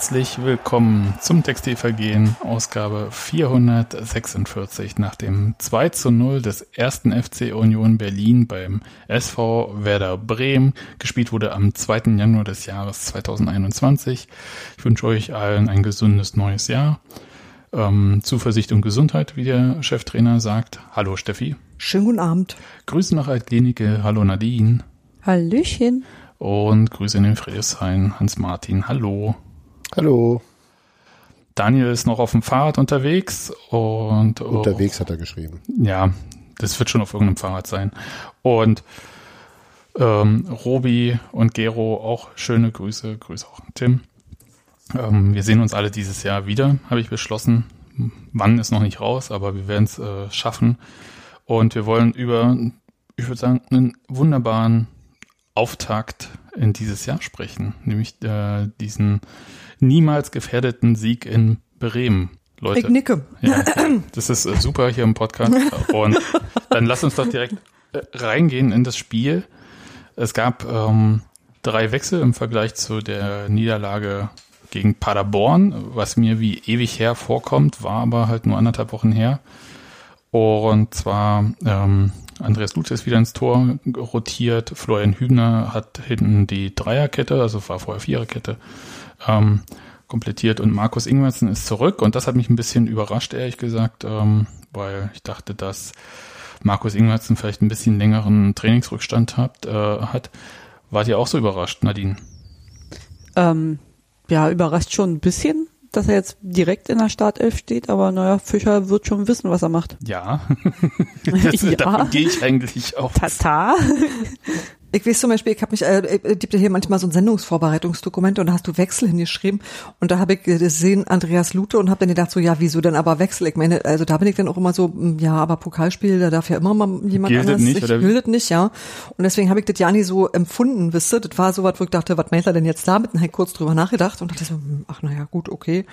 Herzlich willkommen zum Textilvergehen, Ausgabe 446 nach dem 2 zu 0 des ersten FC Union Berlin beim SV Werder Bremen. Gespielt wurde am 2. Januar des Jahres 2021. Ich wünsche euch allen ein gesundes neues Jahr. Ähm, Zuversicht und Gesundheit, wie der Cheftrainer sagt. Hallo Steffi. Schönen guten Abend. Grüße nach Altklinike. Hallo Nadine. Hallöchen. Und Grüße in den Friedrichshain. Hans-Martin. Hallo. Hallo. Daniel ist noch auf dem Fahrrad unterwegs und unterwegs hat er geschrieben. Ja, das wird schon auf irgendeinem Fahrrad sein. Und ähm, Robi und Gero auch schöne Grüße. Grüße auch Tim. Ähm, wir sehen uns alle dieses Jahr wieder, habe ich beschlossen. Wann ist noch nicht raus, aber wir werden es äh, schaffen. Und wir wollen über, ich würde sagen, einen wunderbaren Auftakt in dieses Jahr sprechen, nämlich äh, diesen niemals gefährdeten Sieg in Bremen. Leute. Ich nicke. Ja, das ist äh, super hier im Podcast. Und dann lass uns doch direkt äh, reingehen in das Spiel. Es gab ähm, drei Wechsel im Vergleich zu der Niederlage gegen Paderborn, was mir wie ewig her vorkommt, war aber halt nur anderthalb Wochen her. Und zwar ähm, Andreas Lutz ist wieder ins Tor rotiert, Florian Hübner hat hinten die Dreierkette, also war vorher Viererkette, ähm, komplettiert und Markus Ingwersen ist zurück und das hat mich ein bisschen überrascht, ehrlich gesagt, ähm, weil ich dachte, dass Markus Ingwersen vielleicht ein bisschen längeren Trainingsrückstand hat. Äh, hat. Wart ihr auch so überrascht, Nadine? Ähm, ja, überrascht schon ein bisschen, dass er jetzt direkt in der Startelf steht, aber naja, Fischer wird schon wissen, was er macht. Ja, das, ja. davon gehe ich eigentlich auch. Tata. Ich weiß zum Beispiel, ich habe mich, äh, gibt ja hier manchmal so ein Sendungsvorbereitungsdokument und da hast du Wechsel hingeschrieben und da habe ich gesehen Andreas Lute und habe dann gedacht so, ja, wieso denn aber Wechsel? Ich meine, also da bin ich dann auch immer so, hm, ja, aber Pokalspiel, da darf ja immer mal jemand Gilt anders. Nicht, ich oder? das nicht, ja. Und deswegen habe ich das ja nie so empfunden, wisst ihr? Das war so was, wo ich dachte, was meint er denn jetzt damit? Und halt kurz drüber nachgedacht und dachte so, hm, ach naja, gut, okay.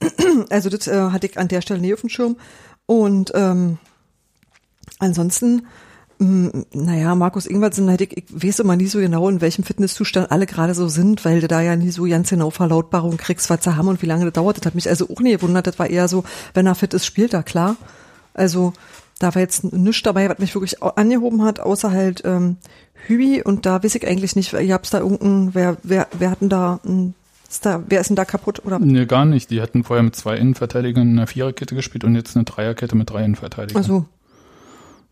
Also das äh, hatte ich an der Stelle nie auf dem Schirm. Und ähm, ansonsten naja, Markus Ingwertsen, ich, ich weiß immer nie so genau, in welchem Fitnesszustand alle gerade so sind, weil du da ja nie so ganz genau Verlautbarung kriegst, was sie haben und wie lange das dauert. Das hat mich also auch nie gewundert. Das war eher so, wenn er fit ist, spielt er, klar. Also da war jetzt nichts dabei, was mich wirklich angehoben hat, außer halt ähm, Hübi und da weiß ich eigentlich nicht, ihr habt da irgendein, wer, wer, wer hatten da ein ist da, wer ist denn da kaputt? Oder? Nee, gar nicht. Die hatten vorher mit zwei Innenverteidigern in einer Viererkette gespielt und jetzt eine Dreierkette mit drei Innenverteidigern. Also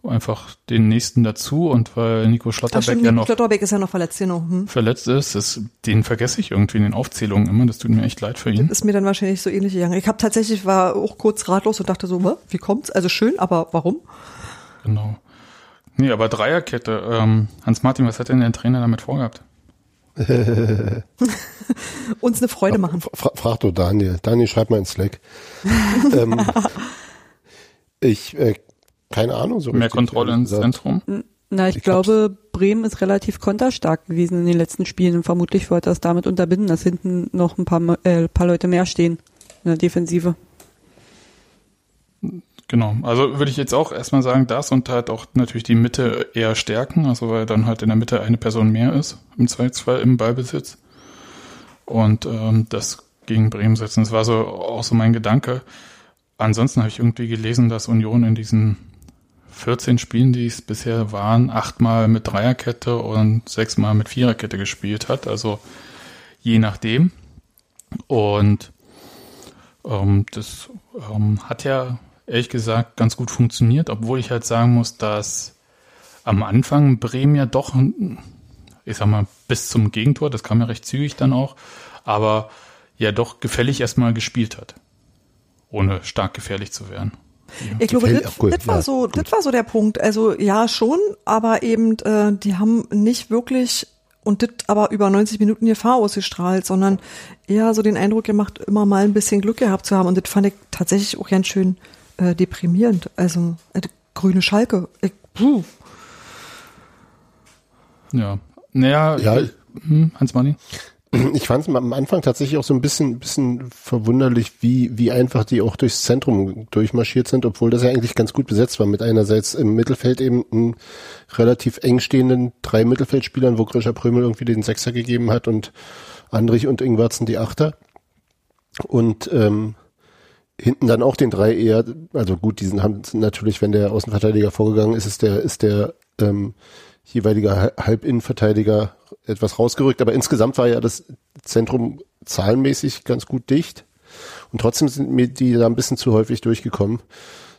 einfach den nächsten dazu und weil Nico Schlotterbeck ja noch Schlotterbeck ist ja noch verletzt, genau. Hm. verletzt ist, ist, den vergesse ich irgendwie in den Aufzählungen immer. Das tut mir echt leid für ihn. Das ist mir dann wahrscheinlich so ähnlich gegangen. Ich habe tatsächlich war auch kurz ratlos und dachte so, wie kommt's? Also schön, aber warum? Genau. Nee, aber Dreierkette. Ähm, Hans-Martin, was hat denn der Trainer damit vorgehabt? Uns eine Freude machen. Fra frag doch Daniel. Daniel, schreib mal in Slack. ähm, ich äh, keine Ahnung so Mehr richtig, Kontrolle ins Zentrum? Na, ich, Ich glaube, Bremen ist relativ konterstark gewesen in den letzten Spielen und vermutlich wollte er es damit unterbinden, dass hinten noch ein paar, äh, paar Leute mehr stehen in der Defensive. Genau. Also würde ich jetzt auch erstmal sagen, das und halt auch natürlich die Mitte eher stärken, also weil dann halt in der Mitte eine Person mehr ist, im Zweifelsfall im Ballbesitz. Und ähm, das gegen Bremen setzen. Das war so auch so mein Gedanke. Ansonsten habe ich irgendwie gelesen, dass Union in diesen 14 Spielen, die es bisher waren, achtmal mit Dreierkette und sechsmal mit Viererkette gespielt hat. Also je nachdem. Und ähm, das ähm, hat ja ehrlich gesagt ganz gut funktioniert, obwohl ich halt sagen muss, dass am Anfang Bremen ja doch, ich sag mal, bis zum Gegentor, das kam ja recht zügig dann auch, aber ja doch gefällig erstmal gespielt hat, ohne stark gefährlich zu werden. Ich glaube, das, das war ja, so, das war so der Punkt. Also ja schon, aber eben äh, die haben nicht wirklich und das aber über 90 Minuten Gefahr ausgestrahlt, sondern eher so den Eindruck gemacht, immer mal ein bisschen Glück gehabt zu haben. Und das fand ich tatsächlich auch ganz schön äh, deprimierend. Also äh, grüne Schalke. Ich, puh. Ja, naja, Ja. hm, Hans-Martin? Ich fand es am Anfang tatsächlich auch so ein bisschen, bisschen verwunderlich, wie, wie einfach die auch durchs Zentrum durchmarschiert sind, obwohl das ja eigentlich ganz gut besetzt war mit einerseits im Mittelfeld eben einen relativ eng stehenden drei Mittelfeldspielern, wo Grisha Prömel irgendwie den Sechser gegeben hat und Andrich und Ingwarzen die Achter. und ähm, hinten dann auch den drei eher, also gut, diesen haben natürlich, wenn der Außenverteidiger vorgegangen ist, ist der, ist der ähm, jeweilige Halbinnenverteidiger etwas rausgerückt, aber insgesamt war ja das Zentrum zahlenmäßig ganz gut dicht und trotzdem sind mir die da ein bisschen zu häufig durchgekommen.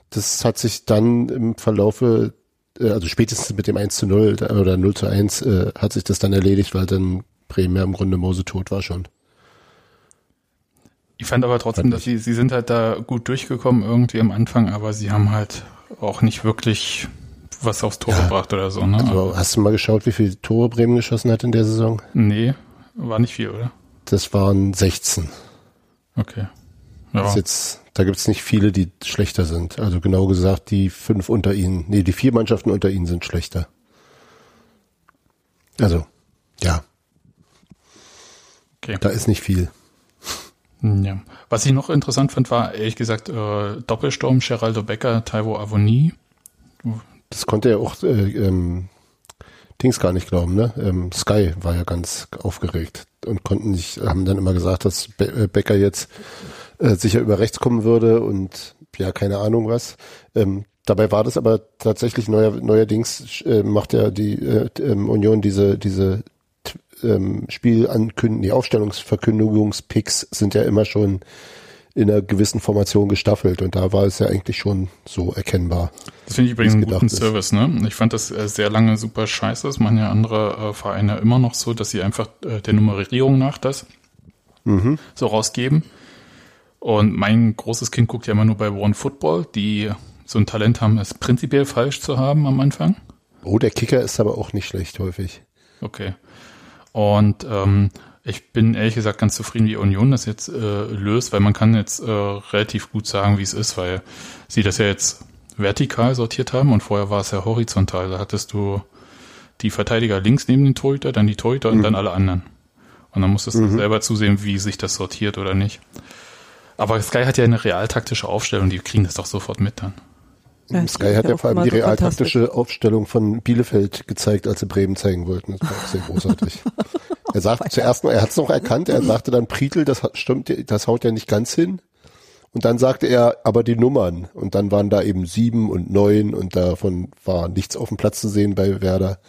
Das hat sich dann im Verlaufe, äh, also spätestens mit dem 1 zu 0 oder 0 zu 1 äh, hat sich das dann erledigt, weil dann Bremen ja im Grunde Mose tot war schon. Ich fand aber trotzdem, dass sie, sie sind halt da gut durchgekommen irgendwie am Anfang, aber sie haben halt auch nicht wirklich was aufs Tor ja, gebracht oder so. Ne? Also hast du mal geschaut, wie viele Tore Bremen geschossen hat in der Saison? Nee, war nicht viel, oder? Das waren 16. Okay. Ja. Jetzt, da gibt's nicht viele, die schlechter sind. Also genau gesagt, die fünf unter ihnen, nee, die vier Mannschaften unter ihnen sind schlechter. Also, ja. Okay. Da ist nicht viel. Ja. Was ich noch interessant fand, war ehrlich gesagt äh, Doppelsturm, Geraldo Becker, Taiwo Avoni. Das konnte er auch äh, ähm, Dings gar nicht glauben, ne? Ähm, Sky war ja ganz aufgeregt und konnten nicht, haben dann immer gesagt, dass Be äh, Becker jetzt äh, sicher über rechts kommen würde und ja, keine Ahnung was. Ähm, dabei war das aber tatsächlich neuer, neuerdings äh, macht ja die äh, ähm, Union diese, diese ähm, Spielankündigung, die Aufstellungsverkündigungspicks sind ja immer schon in einer gewissen Formation gestaffelt und da war es ja eigentlich schon so erkennbar. Das finde ich übrigens einen guten ist. Service, ne? Ich fand das äh, sehr lange super scheiße. Das machen ja andere äh, Vereine immer noch so, dass sie einfach äh, der Nummerierung nach das mhm. so rausgeben. Und mein großes Kind guckt ja immer nur bei One Football, die so ein Talent haben, es prinzipiell falsch zu haben am Anfang. Oh, der Kicker ist aber auch nicht schlecht häufig. Okay. Und ähm, ich bin ehrlich gesagt ganz zufrieden, wie Union das jetzt äh, löst, weil man kann jetzt äh, relativ gut sagen, wie es ist, weil sie das ja jetzt vertikal sortiert haben und vorher war es ja horizontal. Da hattest du die Verteidiger links neben den Torhüter, dann die Torhüter mhm. und dann alle anderen. Und dann musstest mhm. du selber zusehen, wie sich das sortiert oder nicht. Aber Sky hat ja eine realtaktische Aufstellung, die kriegen das doch sofort mit dann. Ja, Sky hat ja vor allem die realtaktische Aufstellung von Bielefeld gezeigt, als sie Bremen zeigen wollten. Das war auch sehr großartig. er sagte zuerst noch, er hat es noch erkannt, er sagte dann Prietl, das stimmt, das haut ja nicht ganz hin. Und dann sagte er aber die Nummern. Und dann waren da eben sieben und neun und davon war nichts auf dem Platz zu sehen bei Werder.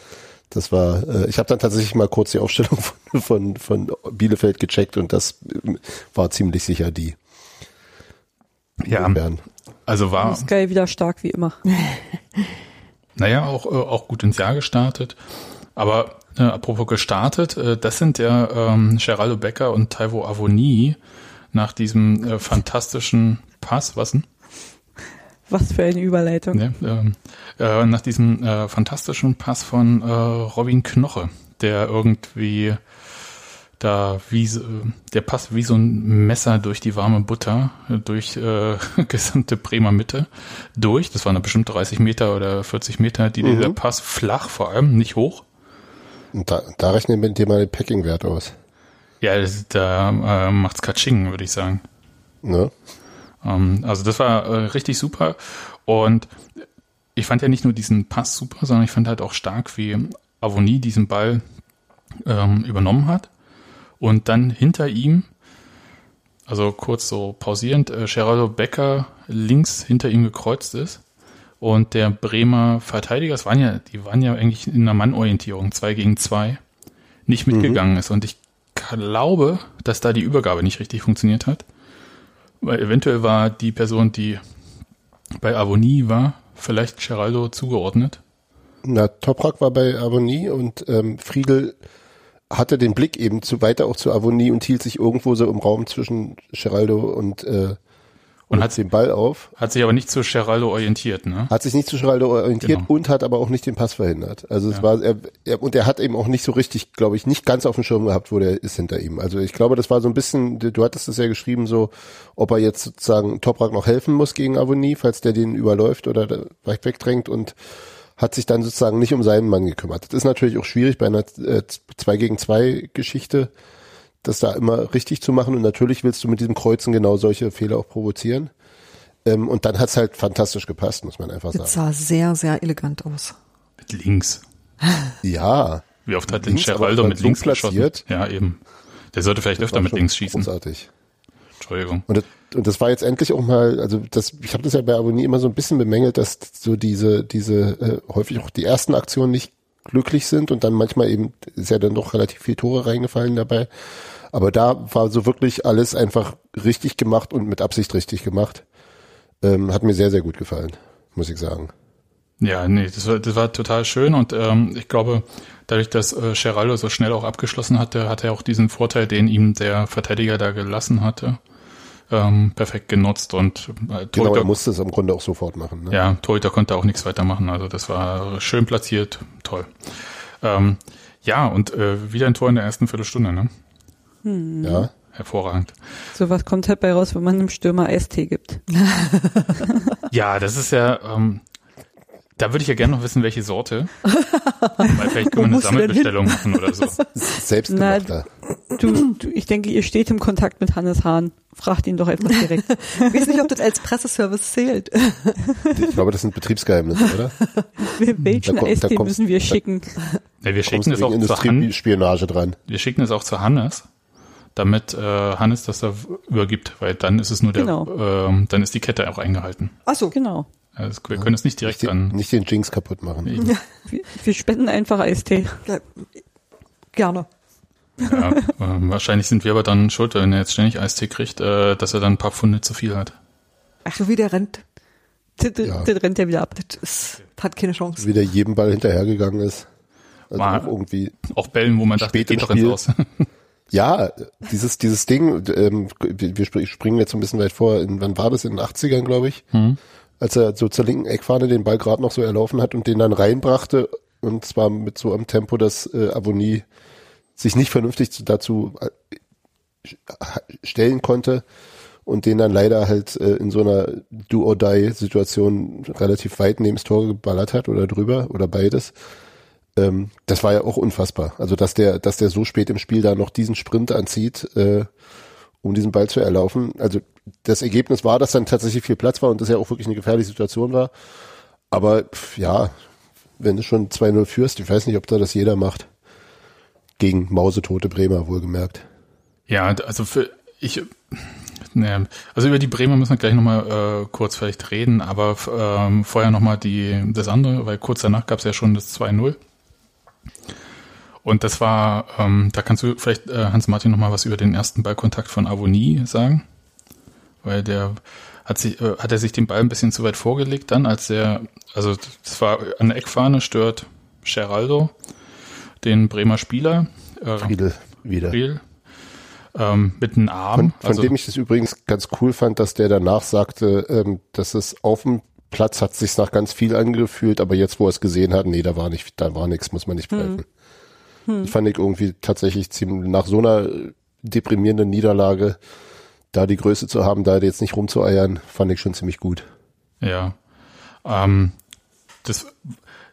Das war, äh, ich habe dann tatsächlich mal kurz die Aufstellung von, von, von Bielefeld gecheckt und das äh, war ziemlich sicher die. Ja, also war. Sky wieder stark wie immer. Naja, auch, äh, auch gut ins Jahr gestartet. Aber äh, apropos gestartet, äh, das sind ja ähm, Geraldo Becker und Taivo Avoni nach diesem äh, fantastischen Pass, was denn? Was für eine Überleitung. Ja, ähm, äh, nach diesem äh, fantastischen Pass von äh, Robin Knoche, der irgendwie da wie der passt wie so ein Messer durch die warme Butter, durch äh, gesamte Bremer Mitte durch. Das waren bestimmt 30 Meter oder 40 Meter, die mhm. dieser Pass flach vor allem, nicht hoch. Und da, da rechnen wir dir mal den Packing-Wert aus. Ja, das, da äh, macht's Katsching, würde ich sagen. Ne? Ähm, also das war äh, richtig super. Und ich fand ja nicht nur diesen Pass super, sondern ich fand halt auch stark, wie Avonie diesen Ball ähm, übernommen hat und dann hinter ihm, also kurz so pausierend, äh, Geraldo Becker links hinter ihm gekreuzt ist und der Bremer Verteidiger, das waren ja, die waren ja eigentlich in einer Mannorientierung, zwei gegen zwei, nicht mitgegangen mhm. ist. Und ich glaube, dass da die Übergabe nicht richtig funktioniert hat. Weil eventuell war die Person, die bei Avonie war, vielleicht Geraldo zugeordnet. Na, Toprak war bei Avonie und ähm, Friedel hatte den Blick eben zu weiter auch zu Avonie und hielt sich irgendwo so im Raum zwischen Geraldo und äh, und hat den Ball auf. Hat sich aber nicht zu Geraldo orientiert, ne? Hat sich nicht zu Geraldo orientiert genau. und hat aber auch nicht den Pass verhindert. Also es ja. war er, er, und er hat eben auch nicht so richtig, glaube ich, nicht ganz auf dem Schirm gehabt, wo der ist hinter ihm. Also ich glaube, das war so ein bisschen, du hattest es ja geschrieben, so, ob er jetzt sozusagen Toprak noch helfen muss gegen Avonie, falls der den überläuft oder weit wegdrängt und hat sich dann sozusagen nicht um seinen Mann gekümmert. Das ist natürlich auch schwierig bei einer äh, 2 gegen 2 Geschichte, das da immer richtig zu machen. Und natürlich willst du mit diesem Kreuzen genau solche Fehler auch provozieren. Ähm, und dann hat's halt fantastisch gepasst, muss man einfach sagen. Das sah sehr, sehr elegant aus. Mit links. Ja. Wie oft hat den Geraldo mit links platziert? Geschossen? Ja, eben. Der sollte vielleicht öfter mit links schießen. Großartig. Entschuldigung. Und das, und das war jetzt endlich auch mal, also das, ich habe das ja bei Abonnie immer so ein bisschen bemängelt, dass so diese, diese äh, häufig auch die ersten Aktionen nicht glücklich sind und dann manchmal eben ist ja dann doch relativ viel Tore reingefallen dabei. Aber da war so wirklich alles einfach richtig gemacht und mit Absicht richtig gemacht. Ähm, hat mir sehr, sehr gut gefallen, muss ich sagen. Ja, nee, das war, das war total schön und ähm, ich glaube, dadurch, dass äh, Geraldo so schnell auch abgeschlossen hatte, hat er auch diesen Vorteil, den ihm der Verteidiger da gelassen hatte, ähm, perfekt genutzt und äh, Torhüter, genau, er musste es im Grunde auch sofort machen. Ne? Ja, Torhüter konnte auch nichts weitermachen, also das war schön platziert, toll. Ähm, ja, und äh, wieder ein Tor in der ersten Viertelstunde, ne? Hm. Ja. Hervorragend. So was kommt halt bei raus, wenn man einem Stürmer Eistee gibt. ja, das ist ja, ähm, da würde ich ja gerne noch wissen, welche Sorte. Weil vielleicht können wir eine Sammelbestellung machen oder so. Selbstgemachter. Du, du, ich denke, ihr steht im Kontakt mit Hannes Hahn. Fragt ihn doch einfach direkt. ich weiß nicht, ob das als Presseservice zählt. Ich glaube, das sind Betriebsgeheimnisse, oder? Welchen Eistee müssen wir schicken? Ja, wir schicken es auch zu Hannes. dran. Wir schicken es auch zu Hannes damit äh, Hannes das da übergibt, weil dann ist es nur der, genau. äh, dann ist die Kette auch eingehalten. Ach so, genau. Also wir können es nicht direkt nicht an. Nicht den Jinx kaputt machen. Ja. Wir, wir, spenden einfach Eistee. Gerne. Ja, äh, wahrscheinlich sind wir aber dann schuld, wenn er jetzt ständig Eistee kriegt, äh, dass er dann ein paar Pfunde zu viel hat. Ach, so wie der rennt. Das, ja. das rennt ja wieder ab. Das ist, hat keine Chance. Wie der jedem Ball hinterhergegangen ist. Also auch irgendwie. Auch Bällen, wo man dachte, geht doch ins Aus. Ja, dieses, dieses Ding, ähm, wir, springen jetzt so ein bisschen weit vor, in, wann war das? In den 80ern, glaube ich. Hm. Als er so zur linken Eckfahne den Ball gerade noch so erlaufen hat und den dann reinbrachte und zwar mit so einem Tempo, dass äh, Avonie sich nicht vernünftig dazu äh, stellen konnte und den dann leider halt äh, in so einer Do-or-Die-Situation relativ weit neben das Tor geballert hat oder drüber oder beides ähm, das war ja auch unfassbar. Also dass der, dass der so spät im Spiel da noch diesen Sprint anzieht, äh, um diesen Ball zu erlaufen. Also das Ergebnis war, dass dann tatsächlich viel Platz war und das ja auch wirklich eine gefährliche Situation war. Aber ja, wenn du schon 2-0 führst, ich weiß nicht, ob da das jeder macht. Gegen mausetote Bremer, wohlgemerkt. Ja, also für ich, ne, also über die Bremer müssen wir gleich nochmal äh, kurz vielleicht reden, aber ähm, vorher nochmal die das andere, weil kurz danach gab es ja schon das 2-0. Und das war, ähm, da kannst du vielleicht, äh, Hans-Martin, noch mal was über den ersten Ballkontakt von Avonie sagen? Weil der hat sich, äh, hat er sich den Ball ein bisschen zu weit vorgelegt dann, als er, also das war an der Eckfahne, stört Geraldo, den Bremer Spieler. Äh, Friedel wieder. Friedel, ähm, mit einem Arm. Von, von also, dem ich das übrigens ganz cool fand, dass der danach sagte, ähm, dass es auf dem Platz hat sich nach ganz viel angefühlt, aber jetzt, wo er es gesehen hat, nee, da war nicht, da war nichts, muss man nicht pfeifen. Hm. Hm. Fand ich irgendwie tatsächlich ziemlich, nach so einer deprimierenden Niederlage, da die Größe zu haben, da jetzt nicht rumzueiern, fand ich schon ziemlich gut. Ja. Ähm, das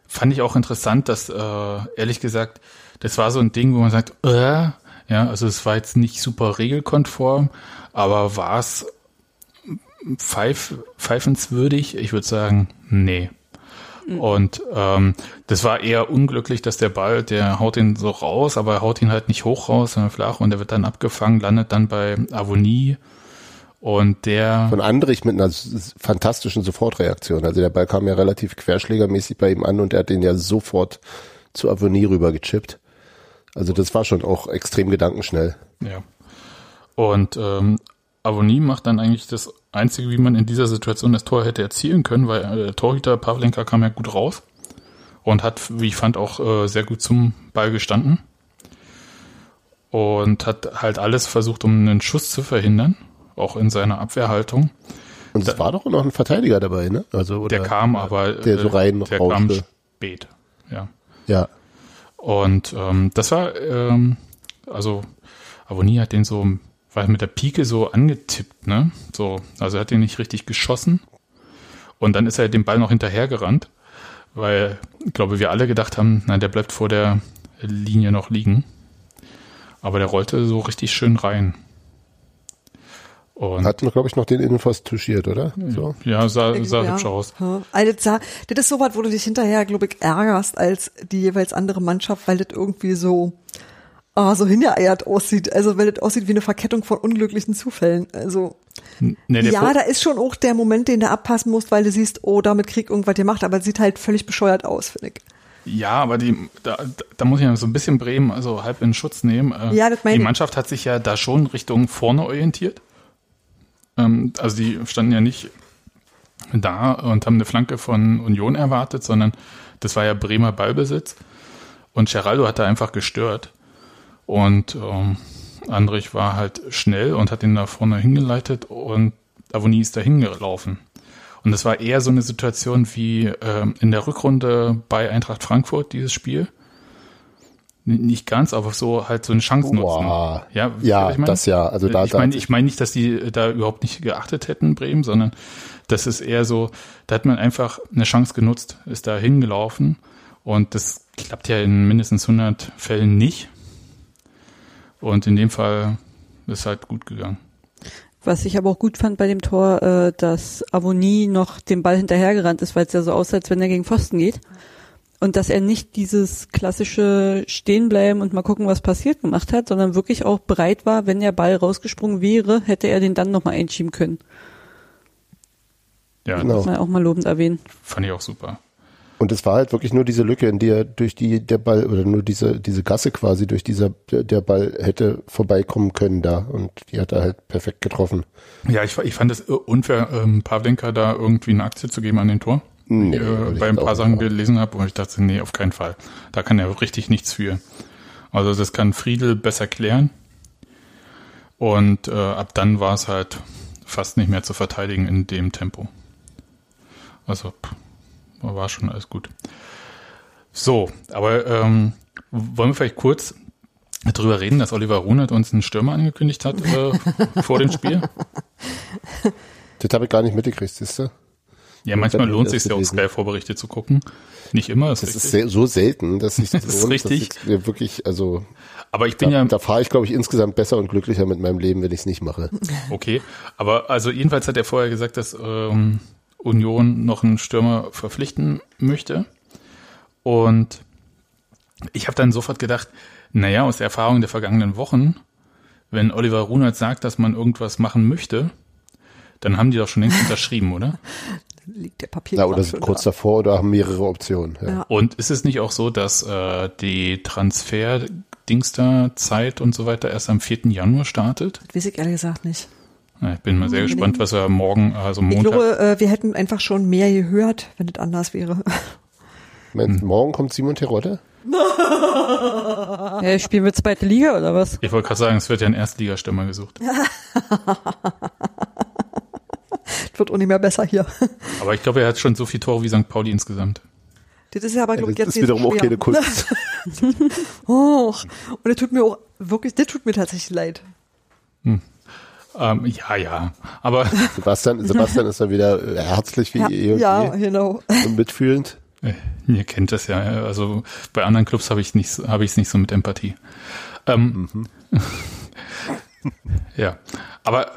fand ich auch interessant, dass, äh, ehrlich gesagt, das war so ein Ding, wo man sagt, äh, ja, also es war jetzt nicht super regelkonform, aber war es pfeif, pfeifenswürdig? Ich würde sagen, nee. Mhm. Und ähm, das war eher unglücklich, dass der Ball, der haut ihn so raus, aber er haut ihn halt nicht hoch raus, sondern flach und der wird dann abgefangen, landet dann bei Avonie. Und der. Von Andrich mit einer fantastischen Sofortreaktion. Also der Ball kam ja relativ querschlägermäßig bei ihm an und er hat den ja sofort zu Avonie rüber gechippt. Also das war schon auch extrem gedankenschnell. Ja. Und ähm, Avonie macht dann eigentlich das Einzige, wie man in dieser Situation das Tor hätte erzielen können, weil äh, Torhüter Pavlenka kam ja gut raus und hat, wie ich fand, auch äh, sehr gut zum Ball gestanden und hat halt alles versucht, um einen Schuss zu verhindern, auch in seiner Abwehrhaltung. Und es war doch noch ein Verteidiger dabei, ne? Also oder, der kam aber der so rein der kam spät, ja. Ja. Und ähm, das war ähm, also Avonie hat den so war mit der Pike so angetippt, ne? So, also er hat ihn nicht richtig geschossen. Und dann ist er dem Ball noch hinterhergerannt, weil, ich glaube, wir alle gedacht haben, nein, der bleibt vor der Linie noch liegen. Aber der rollte so richtig schön rein. Und Hat, glaube ich, noch den Innenpfosten touchiert, oder? So. Ja, sah, sah ja. hübsch aus. Also das, das ist so was, wo du dich hinterher, glaube ich, ärgerst als die jeweils andere Mannschaft, weil das irgendwie so, oh, so hingeeiert aussieht. Also wenn es aussieht wie eine Verkettung von unglücklichen Zufällen. Also Nee, ja, Po- da ist schon auch der Moment, den du abpassen musst, weil du siehst, oh, damit krieg irgendwas gemacht, aber es sieht halt völlig bescheuert aus, finde ich. Ja, aber die, da, da muss ich ja so ein bisschen Bremen also halb in Schutz nehmen. Äh, Ja, das meine die. Mannschaft hat sich ja da schon Richtung vorne orientiert. Ähm, also die standen ja nicht da und haben eine Flanke von Union erwartet, sondern das war ja Bremer Ballbesitz. Und Geraldo hat da einfach gestört. Und ähm, Andrich war halt schnell und hat ihn da vorne hingeleitet und Avoni ist da hingelaufen. Und das war eher so eine Situation wie ähm, in der Rückrunde bei Eintracht Frankfurt, dieses Spiel. Nicht ganz, aber so halt so eine Chance nutzen. Boah. Ja, Ja, ich mein? das ja. Also da- ich meine, ich meine nicht, dass die da überhaupt nicht geachtet hätten, Bremen, sondern das ist eher so, da hat man einfach eine Chance genutzt, ist da hingelaufen und das klappt ja in mindestens 100 Fällen nicht. Und in dem Fall ist halt gut gegangen. Was ich aber auch gut fand bei dem Tor, äh, dass Avoni noch dem Ball hinterhergerannt ist, weil es ja so aussah, als wenn er gegen Pfosten geht. Und dass er nicht dieses klassische Stehenbleiben und mal gucken, was passiert gemacht hat, sondern wirklich auch bereit war, wenn der Ball rausgesprungen wäre, hätte er den dann nochmal einschieben können. Ja, Genau. Muss man auch mal lobend erwähnen. fand ich auch super. Und es war halt wirklich nur diese Lücke, in der durch die der Ball oder nur diese diese Gasse quasi durch dieser der Ball hätte vorbeikommen können da und die hat er halt perfekt getroffen. Ja, ich, ich fand es unfair, ähm, Pavlenka da irgendwie eine Aktie zu geben an den Tor. Nee, äh, bei ein paar Sachen gelesen habe, wo ich dachte, nee, auf keinen Fall. Da kann er richtig nichts für. Also das kann Friedel besser klären. Und äh, ab dann war es halt fast nicht mehr zu verteidigen in dem Tempo. Also pff, war schon alles gut. So, aber ähm, wollen wir vielleicht kurz darüber reden, dass Oliver Runert uns einen Stürmer angekündigt hat äh, vor dem Spiel? Das habe ich gar nicht mitgekriegt, siehst du? Ja, manchmal lohnt es sich ja auch gelesen. Sky-Vorberichte zu gucken. Nicht immer, ist Das richtig. ist sehr, so selten, dass sich das, Das ist lohnt, richtig. dass ich mir wirklich, also Aber ich bin da, ja, da fahre ich, glaube ich, insgesamt besser und glücklicher mit meinem Leben, wenn ich es nicht mache. okay. Aber also jedenfalls hat er vorher gesagt, dass ähm, Union noch einen Stürmer verpflichten möchte. Und ich habe dann sofort gedacht, naja, aus der Erfahrung der vergangenen Wochen, wenn Oliver Runert sagt, dass man irgendwas machen möchte, dann haben die doch schon längst unterschrieben, oder? Liegt der Papier Na, oder sind kurz davor oder haben mehrere Optionen. Ja. Ja. Und ist es nicht auch so, dass äh, die Transfer-Dingster-Zeit und so weiter erst am 4. Januar startet? Das weiß ich ehrlich gesagt nicht. Ich bin mal sehr gespannt, was wir morgen, also Ich Montag. glaube, äh, wir hätten einfach schon mehr gehört, wenn es anders wäre. Meinst, du, Morgen kommt Simon Terodde? Ja, spielen wir zweite Liga oder was? Ich wollte gerade sagen, es wird ja ein Erstligastürmer gesucht. Es wird auch nicht mehr besser hier. Aber ich glaube, er hat schon so viele Tore wie St. Pauli insgesamt. Das ist ja aber, glaube Das ich, jetzt ist wiederum auch keine Kunst. Och. Und das tut mir auch wirklich, das tut mir tatsächlich leid. Ähm, ja, ja. Aber Sebastian, Sebastian ist dann wieder äh, herzlich wie Ja, eh und ja je genau. und mitfühlend. äh, ihr kennt das ja. Also bei anderen Clubs habe ich nicht, so- habe ich es nicht so mit Empathie. Ähm, ja, aber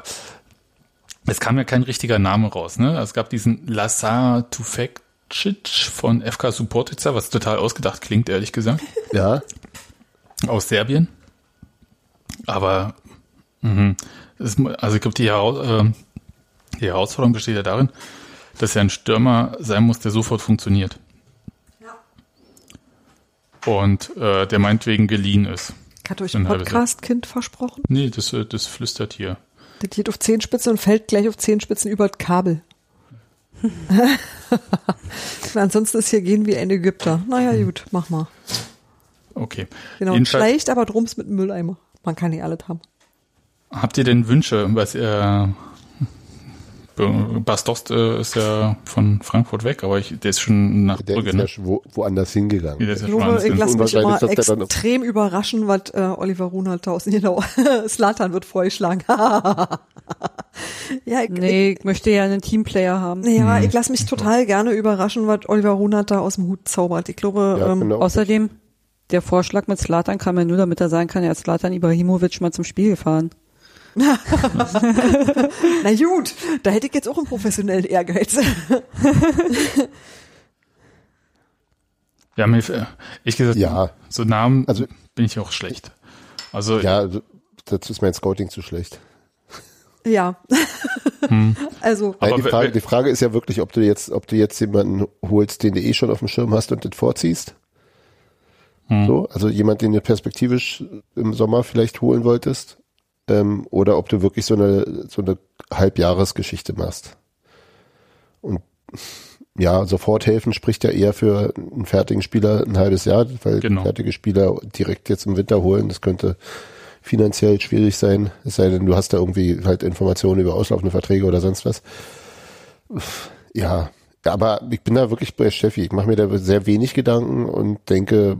es kam ja kein richtiger Name raus. Ne? Es gab diesen Lazar Tufekcic von FK Subotica, was total ausgedacht klingt, ehrlich gesagt. Ja, aus Serbien. Aber mhm, es, mu- also ich glaube, die, Heraus äh, die Herausforderung besteht ja darin, dass er ein Stürmer sein muss, der sofort funktioniert. Und äh, der meinetwegen geliehen ist. Hat euch Ein Podcast-Kind versprochen? Nee, das, äh, das flüstert hier. Das geht auf Zehenspitzen und fällt gleich auf Zehenspitzen über das Kabel. Ansonsten ist hier gehen wie ein Ägypter. Naja, gut, mach mal. Okay. Genau, Jedenfalls, schleicht aber drums mit dem Mülleimer. Man kann nicht alles haben. Habt ihr denn Wünsche? Was ihr Bastos äh, ist ja von Frankfurt weg, aber ich, der ist schon nach der Brügge, ist ne? ja schon wo, woanders hingegangen. Der ist ja Ich schon glaube, ich lasse mich immer der extrem überraschen, was äh, Oliver Runert tausend genau. Slatan wird vorgeschlagen. ja, ich, Nee, ich möchte ja einen Teamplayer haben. ich, ja, ich lasse mich total gerne überraschen, was Oliver Runert da aus dem Hut zaubert. Ich glaube, Ja, ähm, genau. Außerdem, der Vorschlag mit Slatan kam ja nur, damit er sagen kann, er hat Slatan Ibrahimovic mal zum Spiel gefahren. na gut, da hätte ich jetzt auch einen professionellen Ehrgeiz. Ja, mir, ich gesagt, Ja. so Namen Also- bin ich auch schlecht. Also Ja, dazu ist mein Scouting zu schlecht. Ja. Also, Nein, Aber die, Frage, die Frage ist ja wirklich, ob du jetzt, ob du jetzt jemanden holst, den du eh schon auf dem Schirm hast und den vorziehst. Hm. So, also jemand, den du perspektivisch im Sommer vielleicht holen wolltest, ähm, oder ob du wirklich so eine so eine Halbjahresgeschichte machst. Und ja, sofort helfen spricht ja eher für einen fertigen Spieler ein halbes Jahr, weil Genau. fertige Spieler direkt jetzt im Winter holen, das könnte finanziell schwierig sein, es sei denn, du hast da irgendwie halt Informationen über auslaufende Verträge oder sonst was. Ja, aber ich bin da wirklich bei Steffi. Ich mache mir da sehr wenig Gedanken und denke,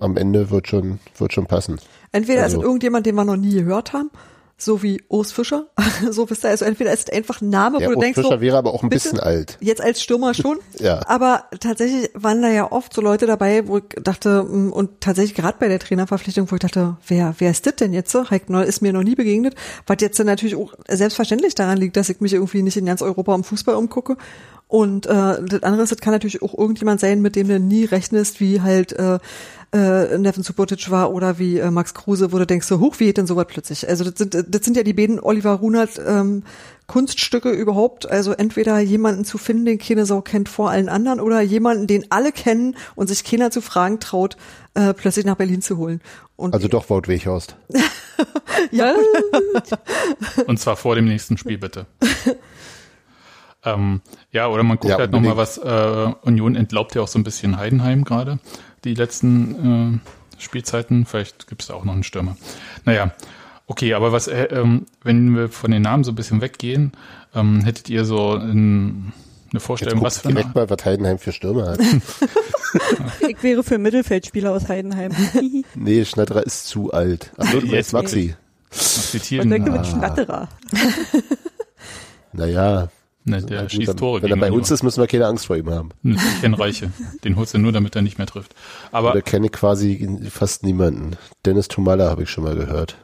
am Ende wird schon, wird schon passen. Entweder ist Also- es irgendjemand, den wir noch nie gehört haben, so wie Urs Fischer. so wisst ihr, also entweder ist es einfach ein Name, Der wo du Urs denkst, Fischer so, wäre aber auch ein bitte? bisschen alt. Jetzt als Stürmer schon. Ja. Aber tatsächlich waren da ja oft so Leute dabei, wo ich dachte, mm, und tatsächlich gerade bei der Trainerverpflichtung, wo ich dachte, wer, wer ist das denn jetzt? so? Heik Noll ist mir noch nie begegnet, was jetzt dann natürlich auch selbstverständlich daran liegt, dass ich mich irgendwie nicht in ganz Europa am Fußball umgucke. Und äh, das andere ist, das kann natürlich auch irgendjemand sein, mit dem du nie rechnest, wie halt äh, äh, Neven Subotic war oder wie äh, Max Kruse, wo du denkst, so hoch, wie geht denn sowas plötzlich? Also das sind, das sind ja die beiden Oliver Runert ähm, Kunststücke überhaupt. Also entweder jemanden zu finden, den keine Sau kennt vor allen anderen, oder jemanden, den alle kennen und sich keiner zu fragen traut, äh, plötzlich nach Berlin zu holen. Und Also doch Wout Weghorst. ja, Und zwar vor dem nächsten Spiel, bitte. ähm, ja, oder man guckt Ja, halt nochmal, was äh, Union entlaubt ja auch so ein bisschen Heidenheim gerade, die letzten äh, Spielzeiten. Vielleicht gibt es da auch noch einen Stürmer. Naja, okay, aber was, äh, ähm, wenn wir von den Namen so ein bisschen weggehen, ähm, hättet ihr so ein, eine Jetzt Vorstellung, was für direkt mal, was Heidenheim für Stürmer hat. Ich wäre für Mittelfeldspieler aus Heidenheim. nee, Schnatterer ist zu alt. Ach, du Jetzt- Maxi. was die Und äh, mit Schnatterer. Naja. Ne, der gut, schießt dann- Tore Wenn er bei uns ist, müssen wir keine Angst vor ihm haben. Ne, Ken Reiche. Den holst du nur, damit er nicht mehr trifft. Aber Oder kenne ich quasi fast niemanden. Dennis Tomalla habe ich schon mal gehört.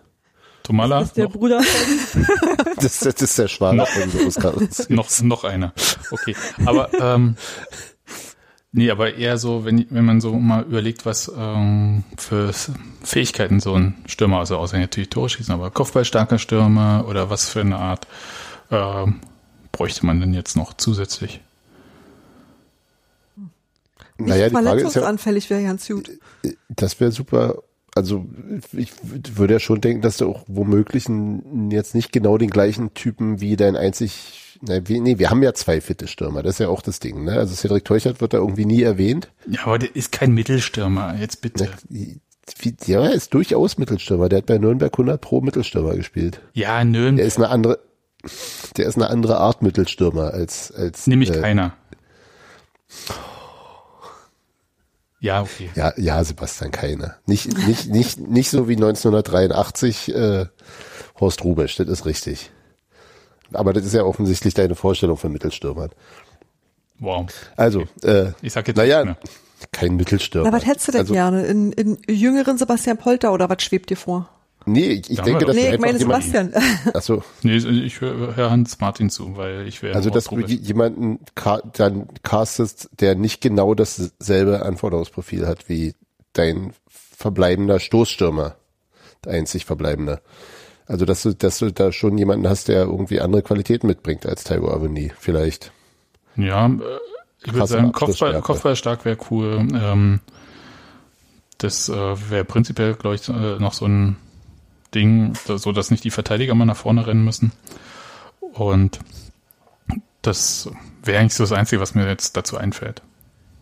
Tomala, Das ist der noch, Bruder von Das, das ist der Schwager von noch, noch einer. Okay. Aber ähm, nee, aber eher so, wenn, wenn man so mal überlegt, was ähm, für Fähigkeiten so ein Stürmer, also außer natürlich Tore schießen, aber Kopfballstarker Stürmer oder was für eine Art ähm, bräuchte man denn jetzt noch zusätzlich? nicht Naja, die Frage ist ja, verletzungsanfällig wäre ganz gut. das wäre super. Also ich würde ja schon denken, dass du auch womöglich jetzt nicht genau den gleichen Typen wie dein einzig, na, wie, nee, wir haben ja zwei fitte Stürmer, das ist ja auch das Ding, ne? Also Cedric Teuchert wird da irgendwie nie erwähnt. Ja, aber der ist kein Mittelstürmer, jetzt bitte. Ja, er ist durchaus Mittelstürmer. Der hat bei Nürnberg 100 pro Mittelstürmer gespielt. Ja, Der Nürnberg, ist eine andere, der ist eine andere Art Mittelstürmer als als. nämlich äh, keiner. Ja, okay. Ja, ja, Sebastian Keiner. Nicht, nicht, nicht, nicht so wie 1983 äh, Horst Rubesch, das ist richtig. Aber das ist ja offensichtlich deine Vorstellung von Mittelstürmern. Wow. Also, äh, Ich sag jetzt naja, kein Mittelstürmer. Na, was hättest du denn also, gerne? In, in jüngeren Sebastian Polter oder was schwebt dir vor? Nee, ich, ich denke, dass doch- Nee, ich meine Sebastian. achso, Nee, ich höre hör Hans Martin zu, weil ich wäre also dass du je- jemanden dann castest, der nicht genau dasselbe Anforderungsprofil hat wie dein verbleibender Stoßstürmer, der einzig verbleibende. Also dass du, dass du da schon jemanden hast, der irgendwie andere Qualitäten mitbringt als Taiwo Aveni, vielleicht. Ja, äh, ich würde sagen, Kopfball. Kopfball stark wäre cool. Ähm, das äh, wäre prinzipiell, glaube ich, äh, noch so ein Ding, so dass nicht die Verteidiger mal nach vorne rennen müssen. Und das wäre eigentlich so das Einzige, was mir jetzt dazu einfällt.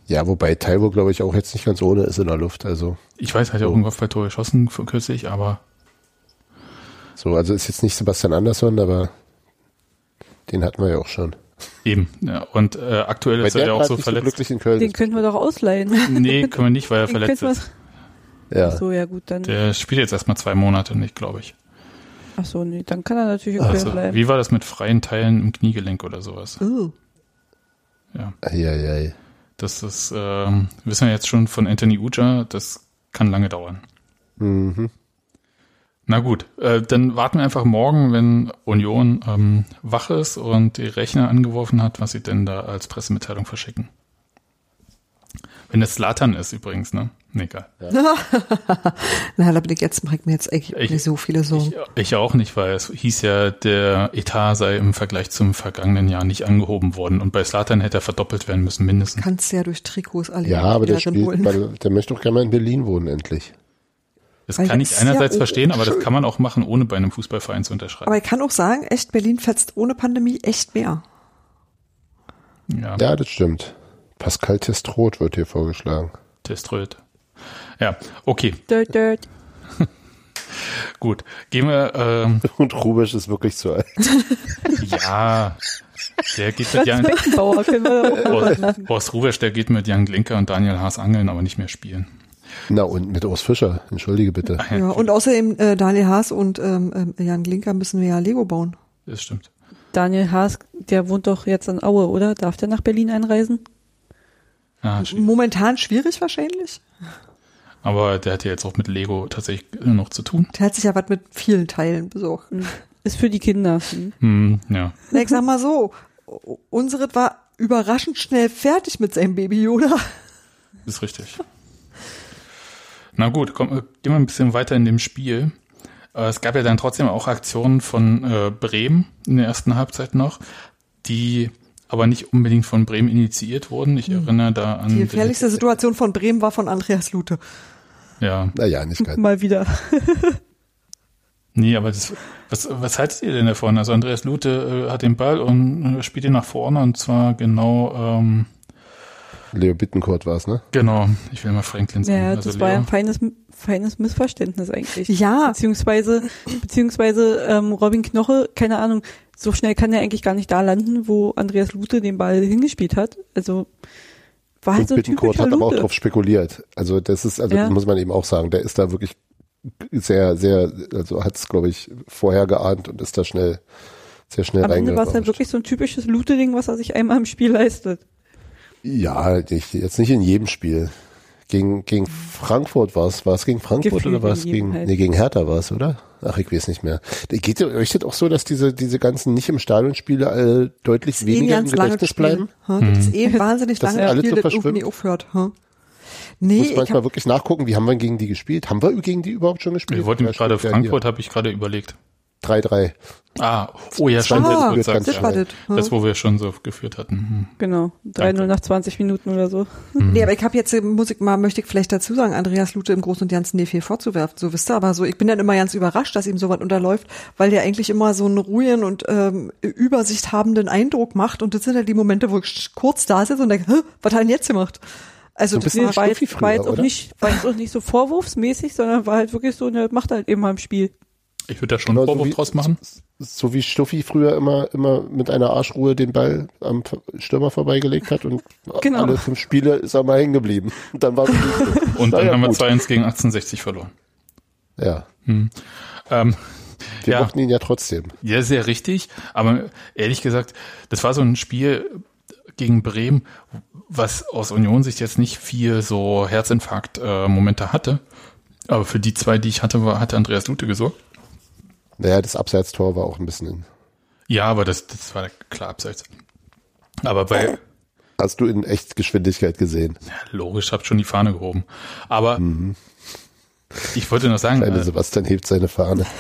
Ja, wobei Taiwo, glaube ich, auch jetzt nicht ganz ohne ist in der Luft. Also Ich weiß, hat ja auch So. ein Kopfballtor geschossen kürzlich, aber so, also ist jetzt nicht Sebastian Andersson, aber den hatten wir ja auch schon. eben. Ja, und äh, aktuell ist er ja auch so verletzt. Köln. Den könnten wir doch ausleihen. nee, können wir nicht, weil er Den verletzt ist. Ja. so, ja gut, dann. Der spielt jetzt erstmal zwei Monate nicht, glaube ich. Ach so, nee, dann kann er natürlich auch Ach wieder Also, bleiben. wie war das mit freien Teilen im Kniegelenk oder sowas? Oh. Ja. Eieiei. Das ist, ähm, wissen wir jetzt schon von Anthony Uja, das kann lange dauern. Mhm. Na gut, äh, dann warten wir einfach morgen, wenn Union ähm, wach ist und die Rechner angeworfen hat, was sie denn da als Pressemitteilung verschicken. Wenn es Slatan ist übrigens, ne? Nee, egal. Na, da bin ich jetzt, bringt mir jetzt eigentlich Ich- nicht so viele Sorgen. Ich, ich auch nicht, weil es hieß ja, der Etat sei im Vergleich zum vergangenen Jahr nicht angehoben worden. Und bei Slatan hätte er verdoppelt werden müssen, mindestens. Kannst ja durch Trikots alle Ja, aber der spielt, weil, der möchte doch gerne mal in Berlin wohnen, endlich. Das Weil kann ich ja einerseits auch verstehen, aber das kann man auch machen, ohne bei einem Fußballverein zu unterschreiben. Aber ich kann auch sagen, echt, Berlin fetzt ohne Pandemie echt mehr. ja, Ja, das stimmt. Pascal Testroth wird hier vorgeschlagen. Teströd. Ja, okay, Dirt, dirt. gut. Gehen wir, ähm, Und Rubisch ist wirklich zu alt. ja, der geht mit Jan, Horst, Rubesch, der geht mit Jan Glinker und Daniel Haas angeln, aber nicht mehr spielen. Na, und mit Urs Fischer. Entschuldige bitte. Ja, und außerdem äh, Daniel Haas und ähm, ähm, Jan Glinker müssen wir ja Lego bauen. Das stimmt. Daniel Haas, der wohnt doch jetzt in Aue, oder? Darf der nach Berlin einreisen? Ah, schwierig. Momentan schwierig wahrscheinlich. aber der hat ja jetzt auch mit Lego tatsächlich noch zu tun. Der hat sich ja was mit vielen Teilen besorgt. Ist für die Kinder. Hm. Hm, ja. Na, ich sag mal so, unsere war überraschend schnell fertig mit seinem Baby Yoda. Ist richtig. Na gut, komm, äh, gehen wir ein bisschen weiter in dem Spiel. Äh, Es gab ja dann trotzdem auch Aktionen von äh, Bremen in der ersten Halbzeit noch, die aber nicht unbedingt von Bremen initiiert wurden. Ich erinnere da an. Die gefährlichste Situation von Bremen war von Andreas Lute. Ja, Naja, nicht ganz. Mal wieder. nee, aber das, was, was haltet ihr denn davon? Also Andreas Lute äh, hat den Ball und äh, spielt ihn nach vorne und zwar genau, ähm, Leo Bittencourt war es, ne? genau, ich will mal Franklin sagen. Ja, also das war ja Leo. ein feines, feines Missverständnis eigentlich. Ja, Beziehungsweise, beziehungsweise ähm, Robin Knoche, keine Ahnung, so schnell kann er eigentlich gar nicht da landen, wo Andreas Lute den Ball hingespielt hat. Also war halt Und so ein Bittencourt hat aber auch Lute. drauf spekuliert. Also das ist, also Ja. das muss man eben auch sagen, der ist da wirklich sehr, sehr, also hat es, glaube ich, vorher geahnt und ist da schnell, sehr schnell Am Ende war es halt wirklich so ein typisches Lute-Ding, was er sich einmal im Spiel leistet. Ja, nicht, jetzt nicht in jedem Spiel. Gegen, gegen Frankfurt war es, war es gegen Frankfurt Gefühlt oder war es gegen, halt. nee, gegen Hertha war es, oder? Ach, ich weiß nicht mehr. Geht ihr euch das auch so, dass diese, diese ganzen nicht im Stadion Spiele äh, deutlich das eh weniger im Gedächtnis bleiben? Ha, Das ist eh ein wahnsinnig Das langes alles Spiel, so das verschwimmt. aufhört. Ha? Nee, Muss ich manchmal hab, wirklich nachgucken, wie haben wir gegen die gespielt? Haben wir gegen die überhaupt schon gespielt? Wir wollten gerade Frankfurt, habe ich gerade überlegt. Hier. 3-3. Ah, oh ja, stimmt, Ah, das war ja. das. Ha? Das, wo wir schon so geführt hatten. Hm. Genau. 3-0 Danke. nach 20 Minuten oder so. Nee, aber ich habe jetzt, äh, muss ich mal, möchte ich vielleicht dazu sagen, Andreas Lute im Großen und Ganzen nicht viel vorzuwerfen, so wisst ihr, aber so, ich bin dann immer ganz überrascht, dass ihm sowas unterläuft, weil der eigentlich immer so einen ruhigen und ähm, Übersicht habenden Eindruck macht und das sind halt die Momente, wo ich kurz da sitze und denke, Hä, was hat er denn jetzt gemacht? Also So das bisschen war jetzt, war, früher, jetzt auch oder? nicht, war jetzt auch nicht so vorwurfsmäßig, sondern war halt wirklich so eine, macht halt eben mal im Spiel. Ich würde da schon Genau einen so Vorwurf wie- draus machen. So wie Stuffi früher immer, immer mit einer Arschruhe den Ball am Stürmer vorbeigelegt hat und Genau. alle fünf Spiele ist er mal hängen geblieben. Und dann war es gut. Und dann Naja, haben wir gut. 2-1 gegen 1860 verloren. Ja, Ähm, wir Ja. mochten ihn ja trotzdem. ja, sehr richtig. Aber ehrlich gesagt, das war so ein Spiel gegen Bremen, was aus Union-Sicht jetzt nicht viel so Herzinfarkt-Momente hatte. Aber für die zwei, die ich hatte, war, hatte Andreas Lute gesorgt. Naja, das Abseitstor war auch ein bisschen in. Ja, aber das, das war klar abseits. Aber bei, Hast du in echt Geschwindigkeit gesehen? ja, logisch, habt schon die Fahne gehoben. Aber ich wollte noch sagen, Kleine äh, Sebastian hebt seine Fahne.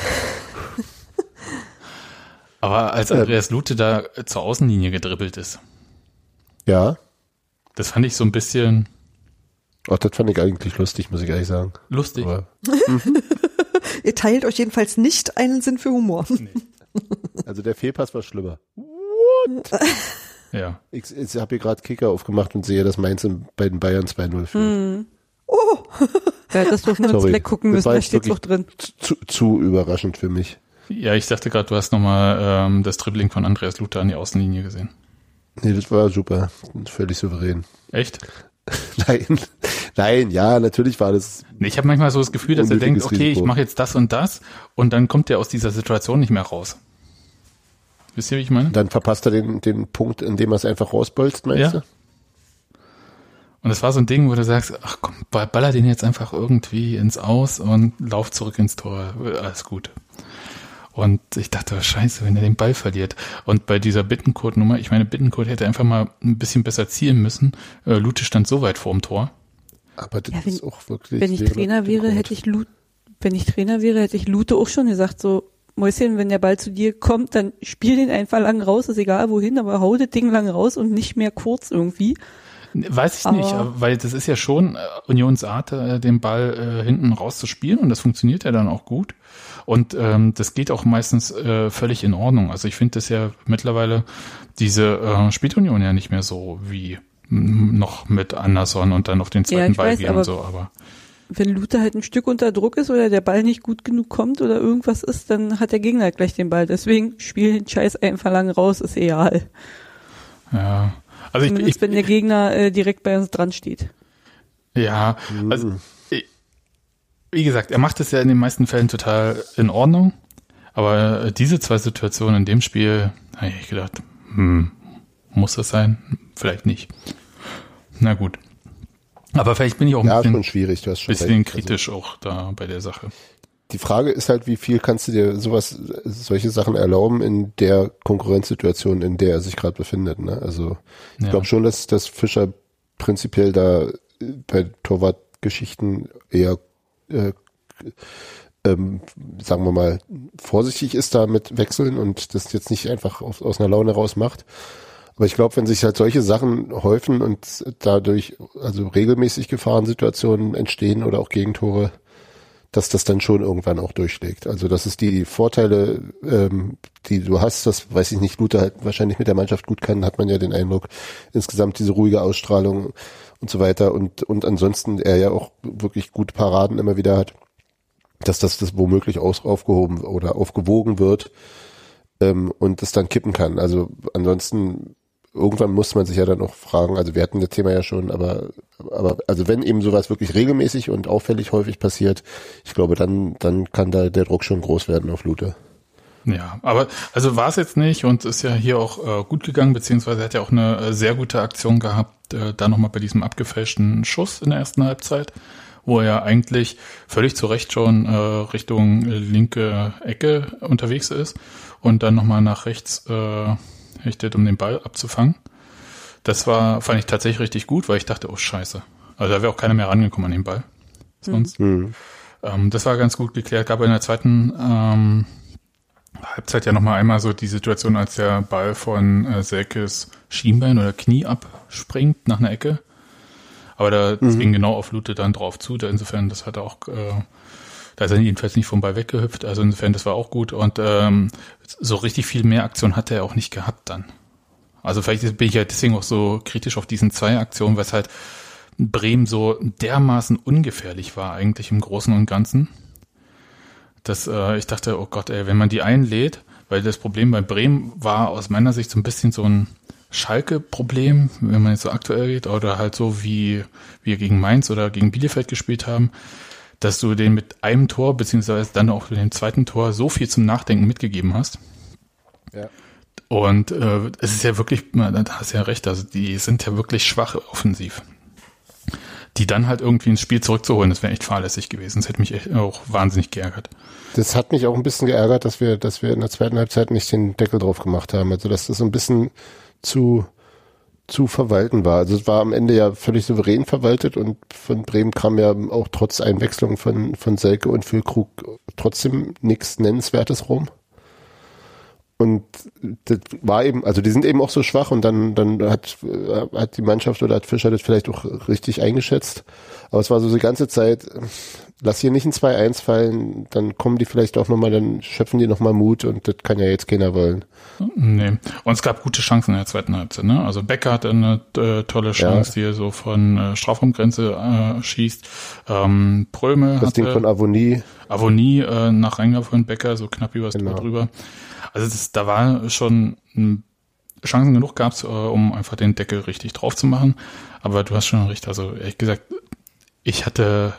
aber als Andreas Lute da äh, zur Außenlinie gedribbelt ist, Ja. das fand ich so ein bisschen Ach, das fand ich eigentlich lustig, muss ich ehrlich sagen. lustig. Aber Ihr teilt euch jedenfalls nicht einen Sinn für Humor. also der Fehlpass war schlimmer. Ja. Ich, ich habe hier gerade Kicker aufgemacht und sehe, dass Mainz in, bei den Bayern 2-0 führt. Ja, das durften wir uns Sorry. Gucken müssen, da jetzt steht's doch drin. Zu, zu überraschend für mich. Ja, ich dachte gerade, du hast nochmal ähm, das Dribbling von Andreas Luther an die Außenlinie gesehen. Nee, das war super. Völlig souverän. Echt? Nein, nein, ja, natürlich war das. Ich habe manchmal so das Gefühl, dass er denkt, okay, ich Risiko. mache jetzt das und das und dann kommt er aus dieser Situation nicht mehr raus. Wisst ihr, wie ich meine? Dann verpasst er den, den Punkt, in dem er es einfach rausbolzt, meinst Ja. du? Und das war so ein Ding, wo du sagst, ach komm, ball- baller den jetzt einfach irgendwie ins Aus und lauf zurück ins Tor. Alles gut. Und ich dachte, oh, scheiße, wenn er den Ball verliert. Und bei dieser Bittencode-Nummer, ich meine, Bittencode hätte einfach mal ein bisschen besser zielen müssen. Äh, Lute stand so weit vorm Tor. Aber das Ja, wenn- ist auch wirklich. Wenn ich Trainer wäre, hätte ich Lu wenn ich Trainer wäre, hätte ich Lute auch schon gesagt, so, Mäuschen, wenn der Ball zu dir kommt, dann spiel den einfach lang raus, ist egal wohin, aber hau das Ding lang raus und nicht mehr kurz irgendwie. Weiß ich Aber- nicht, weil das ist ja schon äh, Unionsart, äh, den Ball äh, hinten rauszuspielen und das funktioniert ja dann auch gut. Und ähm, das geht auch meistens äh, völlig in Ordnung. Also ich finde das ja mittlerweile diese äh, Spätunion ja nicht mehr so wie mm, noch mit Anderson und dann auf den zweiten ich Ball weiß, gehen und so, aber Wenn Lute halt ein Stück unter Druck ist oder der Ball nicht gut genug kommt oder irgendwas ist, dann hat der Gegner gleich den Ball. Deswegen spiel den Scheiß einfach lang raus, ist egal. ja. Also ich, Zumindest ich, wenn der Gegner äh, direkt bei uns dran steht. Ja, also ich- wie gesagt, er macht es ja in den meisten Fällen total in Ordnung. Aber diese zwei Situationen in dem Spiel, habe ich gedacht, hm, muss das sein? Vielleicht nicht. Na gut. Aber vielleicht bin ich auch ein Ja, schon bisschen, schwierig, du hast schon bisschen recht. Also, kritisch auch da bei der Sache. die Frage ist halt, wie viel kannst du dir sowas, solche Sachen erlauben in der Konkurrenzsituation, in der er sich gerade befindet. Ne? Also ich Ja. glaube schon, dass, dass Fischer prinzipiell da äh, bei Torwartgeschichten eher äh, ähm, sagen wir mal, vorsichtig ist da mit Wechseln und das jetzt nicht einfach auf, aus einer Laune raus macht. Aber ich glaube, wenn sich halt solche Sachen häufen und dadurch also regelmäßig Gefahrensituationen entstehen oder auch Gegentore, dass das dann schon irgendwann auch durchschlägt. Also das ist die Vorteile, ähm, die du hast, das weiß ich nicht, Luther halt wahrscheinlich mit der Mannschaft gut kann, hat man ja den Eindruck. Insgesamt diese ruhige Ausstrahlung und so weiter und, und ansonsten er ja auch wirklich gute Paraden immer wieder hat, dass das, das womöglich aus, aufgehoben oder aufgewogen wird ähm, und es dann kippen kann. Also ansonsten irgendwann muss man sich ja dann auch fragen, also wir hatten das Thema ja schon, aber, aber also wenn eben sowas wirklich regelmäßig und auffällig häufig passiert, ich glaube, dann, dann kann da der Druck schon groß werden auf Lute. Ja, aber also war es jetzt nicht und ist ja hier auch äh, gut gegangen, beziehungsweise hat ja auch eine äh, sehr gute Aktion gehabt, äh, da nochmal bei diesem abgefälschten Schuss in der ersten Halbzeit, wo er eigentlich völlig zu Recht schon äh, Richtung linke Ecke unterwegs ist und dann nochmal nach rechts äh, richtet, um den Ball abzufangen. Das war, fand ich tatsächlich richtig gut, weil ich dachte, oh scheiße. Also da wäre auch keiner mehr rangekommen an den Ball. Sonst. Mhm. Ähm, das war ganz gut geklärt. Gab in der zweiten ähm, Halbzeit ja nochmal einmal so die Situation, als der Ball von äh, Selkes Schienbein oder Knie abspringt nach einer Ecke. Aber da das ging genau auf Lute dann drauf zu. Da insofern, das hat er auch, äh, da ist er jedenfalls nicht vom Ball weggehüpft. Also insofern, das war auch gut. Und ähm, so richtig viel mehr Aktion hat er auch nicht gehabt dann. Also vielleicht bin ich ja deswegen auch so kritisch auf diesen zwei Aktionen, weil es halt Bremen so dermaßen ungefährlich war eigentlich im Großen und Ganzen. Dass äh, ich dachte, oh Gott, ey, wenn man die einlädt, weil das Problem bei Bremen war aus meiner Sicht so ein bisschen so ein Schalke-Problem, wenn man jetzt so aktuell geht, oder halt so wie wir gegen Mainz oder gegen Bielefeld gespielt haben, dass du den mit einem Tor, beziehungsweise dann auch mit dem zweiten Tor so viel zum Nachdenken mitgegeben hast. Ja. Und äh, es ist ja wirklich, da hast du ja recht, also die sind ja wirklich schwach offensiv. Die dann halt irgendwie ins Spiel zurückzuholen, das wäre echt fahrlässig gewesen. Das hätte mich echt auch wahnsinnig geärgert. Das hat mich auch ein bisschen geärgert, dass wir, dass wir in der zweiten Halbzeit nicht den Deckel drauf gemacht haben. Also dass das so ein bisschen zu zu verwalten war. Also es war am Ende ja völlig souverän verwaltet und von Bremen kam ja auch trotz Einwechslung von, von Selke und Füllkrug trotzdem nichts Nennenswertes rum. Und das war eben, also die sind eben auch so schwach und dann, dann hat, äh, hat die Mannschaft oder hat Fischer das vielleicht auch richtig eingeschätzt. Aber es war so die ganze Zeit, lass hier nicht ein 2-1 fallen, dann kommen die vielleicht auch nochmal, dann schöpfen die nochmal Mut und das kann ja jetzt keiner wollen. Nee. Und es gab gute Chancen in der zweiten Halbzeit. Ne? Also Becker hatte eine äh, tolle Chance, die er so von äh, Strafraumgrenze äh, schießt. Ähm, Pröme Das hatte Ding von Avonie, Avonie äh, nach Reingabe von Becker, so knapp übers Genau. Tor drüber. Also das, da war schon Chancen genug gab's, äh, um einfach den Deckel richtig drauf zu machen. Aber du hast schon recht. Also ehrlich gesagt, ich hatte,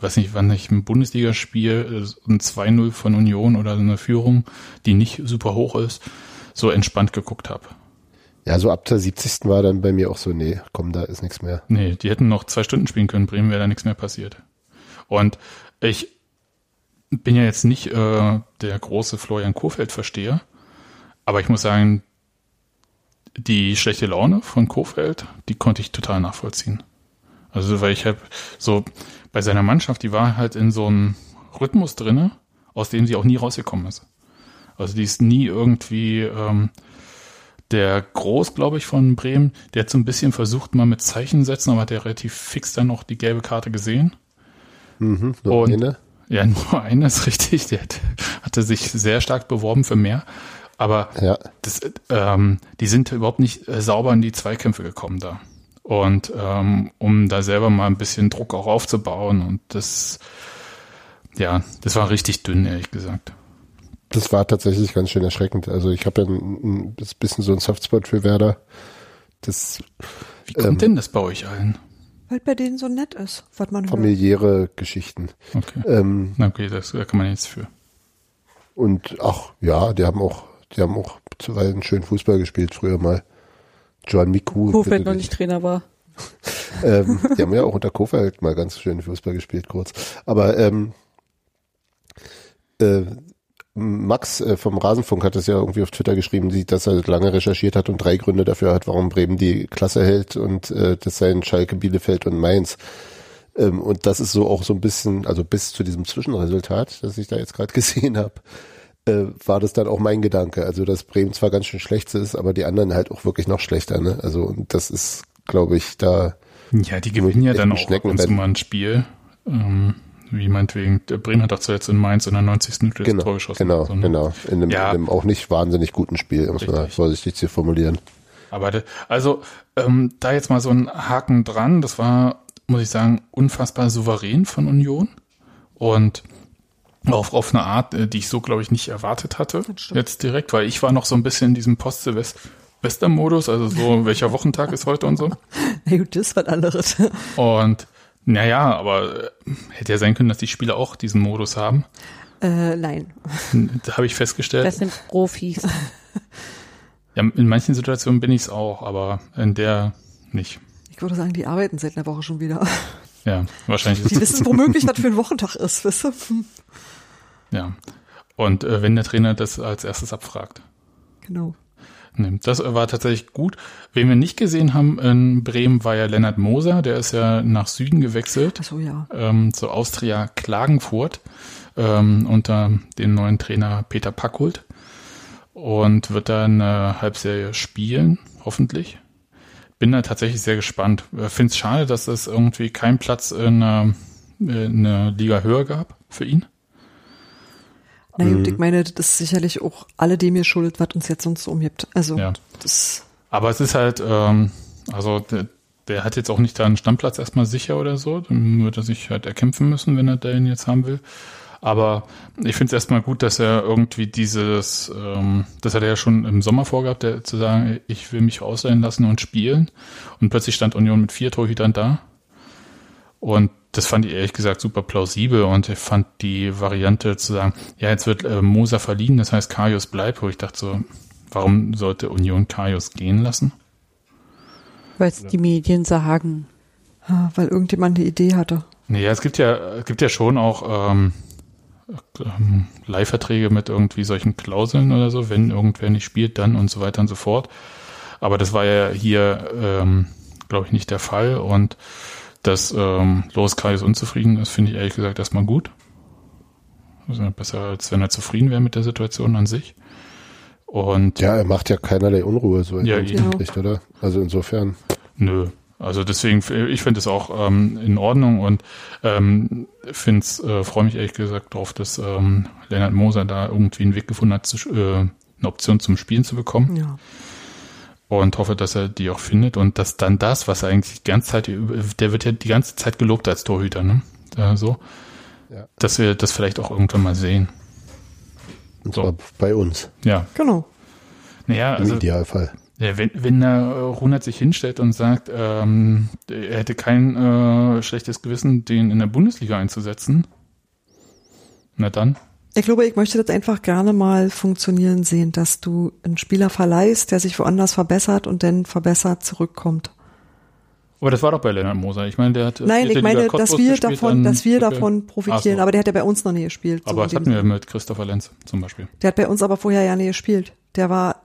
weiß nicht, wann ich im Bundesligaspiel äh, ein 2-0 von Union oder eine Führung, die nicht super hoch ist, so entspannt geguckt habe. ja, so ab der 70. war dann bei mir auch so, nee, komm, da ist nichts mehr. Nee, die hätten noch zwei Stunden spielen können. Bremen wäre da nichts mehr passiert. Und ich bin ja jetzt nicht äh, der große Florian Kofeld-Versteher, aber ich muss sagen, die schlechte Laune von Kofeld, die konnte ich total nachvollziehen. Also weil ich habe so bei seiner Mannschaft, die war halt in so einem Rhythmus drinne, aus dem sie auch nie rausgekommen ist. Also die ist nie irgendwie ähm, der Groß, glaube ich, von Bremen, der hat so ein bisschen versucht, mal mit Zeichen setzen, aber hat er relativ fix dann noch die gelbe Karte gesehen. Mhm, Und-. Ja, nur einer ist richtig. Der hat- hatte sich sehr stark beworben für mehr. Aber Ja. das, ähm, die sind überhaupt nicht äh, sauber in die Zweikämpfe gekommen da. Und ähm, um da selber mal ein bisschen Druck auch aufzubauen. Und das, ja, das war richtig dünn, ehrlich gesagt. Das war tatsächlich ganz schön erschreckend. Also ich habe ja ein, ein bisschen so ein Softspot für Werder. Das Wie kommt Ähm, denn das bei euch allen? Weil bei denen so nett ist, was man hört. familiäre Geschichten. Okay. Ähm, Na okay, das, da kann man nichts für. und ach ja, die haben auch, die haben auch zuweilen schön Fußball gespielt früher mal. Joan Miku. Kofeld noch nicht Trainer war. ähm, die haben ja auch unter Kofeld mal ganz schön Fußball gespielt, kurz. Aber ähm, äh, Max äh, vom Rasenfunk hat es ja irgendwie auf Twitter geschrieben, dass er lange recherchiert hat und drei Gründe dafür hat, warum Bremen die Klasse hält und äh, das seien Schalke, Bielefeld und Mainz. Ähm, und das ist so auch so ein bisschen, also bis zu diesem Zwischenresultat, das ich da jetzt gerade gesehen habe, äh, war das dann auch mein Gedanke. Also dass Bremen zwar ganz schön schlecht ist, aber die anderen halt auch wirklich noch schlechter. Ne? Also und das ist, glaube ich, da Ja, die gewinnen ja dann auch ab und zu Schneckenrennen. mal ein Spiel. Ähm, wie meinetwegen, der Bremen hat doch zuletzt in Mainz in der 90. Minute das Tor Genau, geschossen. genau, Also, ne? genau. In einem, Ja. in einem auch nicht wahnsinnig guten Spiel, um es mal Richtig. vorsichtig zu formulieren. Aber de, also ähm, da jetzt mal so ein Haken dran, das war, muss ich sagen, unfassbar souverän von Union und auf, auf eine Art, äh, die ich so, glaube ich, nicht erwartet hatte. Jetzt direkt, weil ich war noch so ein bisschen in diesem Post-Silvester-Modus, also so, welcher Wochentag ist heute und so. Na gut, das ist was anderes. Und naja, aber äh, hätte ja sein können, dass die Spieler auch diesen Modus haben. äh, nein. Da habe ich festgestellt. Das sind Profis. Ja, in manchen Situationen bin ich es auch, aber in der nicht. Ich würde sagen, die arbeiten seit einer Woche schon wieder. Ja, wahrscheinlich Die wissen womöglich, was für ein Wochentag ist, weißt du? Ja. Und äh, wenn der Trainer das als erstes abfragt. Genau. Nee, das war tatsächlich gut. Wen wir nicht gesehen haben in Bremen war ja Lennart Moser, der ist ja nach Süden gewechselt, Ach so, ja. ähm, zu Austria Klagenfurt ähm, unter dem neuen Trainer Peter Packhult und wird da eine Halbserie spielen, hoffentlich. Bin da tatsächlich sehr gespannt. Finde es schade, dass es irgendwie keinen Platz in einer, in einer Liga höher gab für ihn. Na Mhm. gut, ich meine, das ist sicherlich auch alle dem ihr schuldet, was uns jetzt sonst so umgibt. Also, Ja. das, Aber es ist halt, ähm, also der, der hat jetzt auch nicht da einen Stammplatz erstmal sicher oder so. Dann wird er sich halt erkämpfen müssen, wenn er den jetzt haben will. Aber ich finde es erstmal gut, dass er irgendwie dieses, ähm, das hat er ja schon im Sommer vorgehabt, der, zu sagen, ich will mich ausleihen lassen und spielen. Und plötzlich stand Union mit vier Torhütern da. Und das fand ich ehrlich gesagt super plausibel und ich fand die Variante zu sagen, ja, jetzt wird äh, Moser verliehen, das heißt Karius bleibt, wo ich dachte so, warum sollte Union Karius gehen lassen? Weil es die Medien sagen. ah, weil irgendjemand eine Idee hatte. Naja, es gibt ja, es gibt ja schon auch ähm, ähm, Leihverträge mit irgendwie solchen Klauseln oder so, wenn irgendwer nicht spielt, dann und so weiter und so fort. Aber das war ja hier, ähm, glaube ich, nicht der Fall. Und dass ähm, Loris Karius unzufrieden ist, finde ich ehrlich gesagt erstmal gut. Also besser, als wenn er zufrieden wäre mit der Situation an sich. Und Ja, er macht ja keinerlei Unruhe, so Ja, in genau. Sicht, oder? Also insofern. Nö. Also deswegen, ich finde es auch ähm, in Ordnung und ähm, äh, freue mich ehrlich gesagt drauf, dass ähm, Lennart Moser da irgendwie einen Weg gefunden hat, zu, äh, eine Option zum Spielen zu bekommen Ja. Und hoffe, dass er die auch findet und dass dann das, was er eigentlich die ganze Zeit, der wird ja die ganze Zeit gelobt als Torhüter, ne? Äh, so, Ja. dass wir das vielleicht auch irgendwann mal sehen. Und So. zwar bei uns, Ja, Genau. naja, im also Idealfall. Ja, wenn, wenn der äh, Runert sich hinstellt und sagt, ähm, er hätte kein äh, schlechtes Gewissen, den in der Bundesliga einzusetzen, na dann. Ich glaube, ich möchte das einfach gerne mal funktionieren sehen, dass du einen Spieler verleihst, der sich woanders verbessert und dann verbessert zurückkommt. Aber das war doch bei Lennart Moser. Ich meine, der hat Nein, ich meine, dass wir davon, dass wir davon profitieren. So. Aber der hat ja bei uns noch nie gespielt. so Aber in das hatten wir mit Christopher Lenz zum Beispiel. Der hat bei uns aber vorher ja nie gespielt. Der war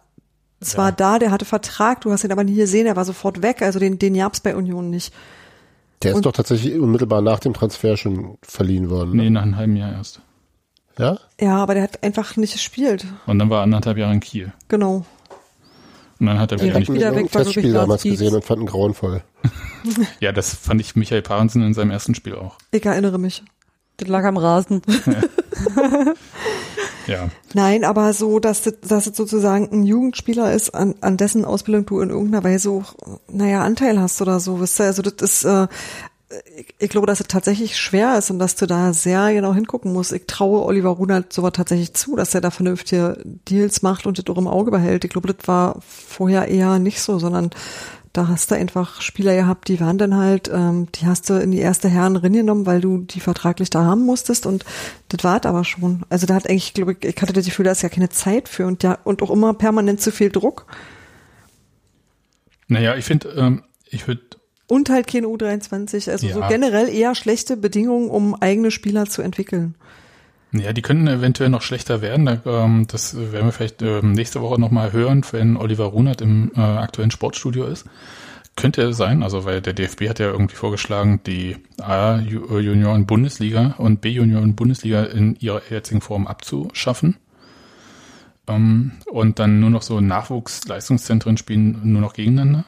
zwar Ja. da, der hatte Vertrag, du hast ihn aber nie gesehen, er war sofort weg. Also den, den gab's bei Union nicht. Der ist Und- doch tatsächlich unmittelbar nach dem Transfer schon verliehen worden. Nee, Ne? nach einem halben Jahr erst. Ja? Ja, aber der hat einfach nicht gespielt. Und dann war er anderthalb Jahre in Kiel. Genau. Und dann hat er wieder nicht. wieder Ich hab weg, Testspiel Lars damals Dietz. gesehen und fand ihn grauenvoll. Ja, das fand ich Michael Parensen in seinem ersten Spiel auch. Ich erinnere mich. Das lag am Rasen. Ja. Nein, aber so, dass das, dass es sozusagen ein Jugendspieler ist, an, an dessen Ausbildung du in irgendeiner Weise auch, naja, Anteil hast oder so, wisst ihr? Also das ist, äh, ich, ich glaube, dass es tatsächlich schwer ist und dass du da sehr genau hingucken musst. Ich traue Oliver Runert sowas tatsächlich zu, dass er da vernünftige Deals macht und das auch im Auge behält. Ich glaube, das war vorher eher nicht so, sondern da hast du einfach Spieler gehabt, die waren dann halt, ähm, die hast du in die erste Herren genommen, weil du die vertraglich da haben musstest und das war aber schon. Also da hat eigentlich, glaube ich, ich hatte das Gefühl, da ist ja keine Zeit für und ja, und auch immer permanent zu viel Druck Naja, ich finde, ähm, ich würde und halt keine U23. Also so Ja. generell eher schlechte Bedingungen, um eigene Spieler zu entwickeln. Ja, die können eventuell noch schlechter werden. Ähm, das werden wir vielleicht ähm, nächste Woche nochmal hören, wenn Oliver Runert im äh, aktuellen Sportstudio ist. Könnte sein, also weil der DFB hat ja irgendwie vorgeschlagen, die A-Junioren-Bundesliga und B-Junioren-Bundesliga in ihrer jetzigen Form abzuschaffen. Ähm, und dann nur noch so Nachwuchsleistungszentren spielen nur noch gegeneinander.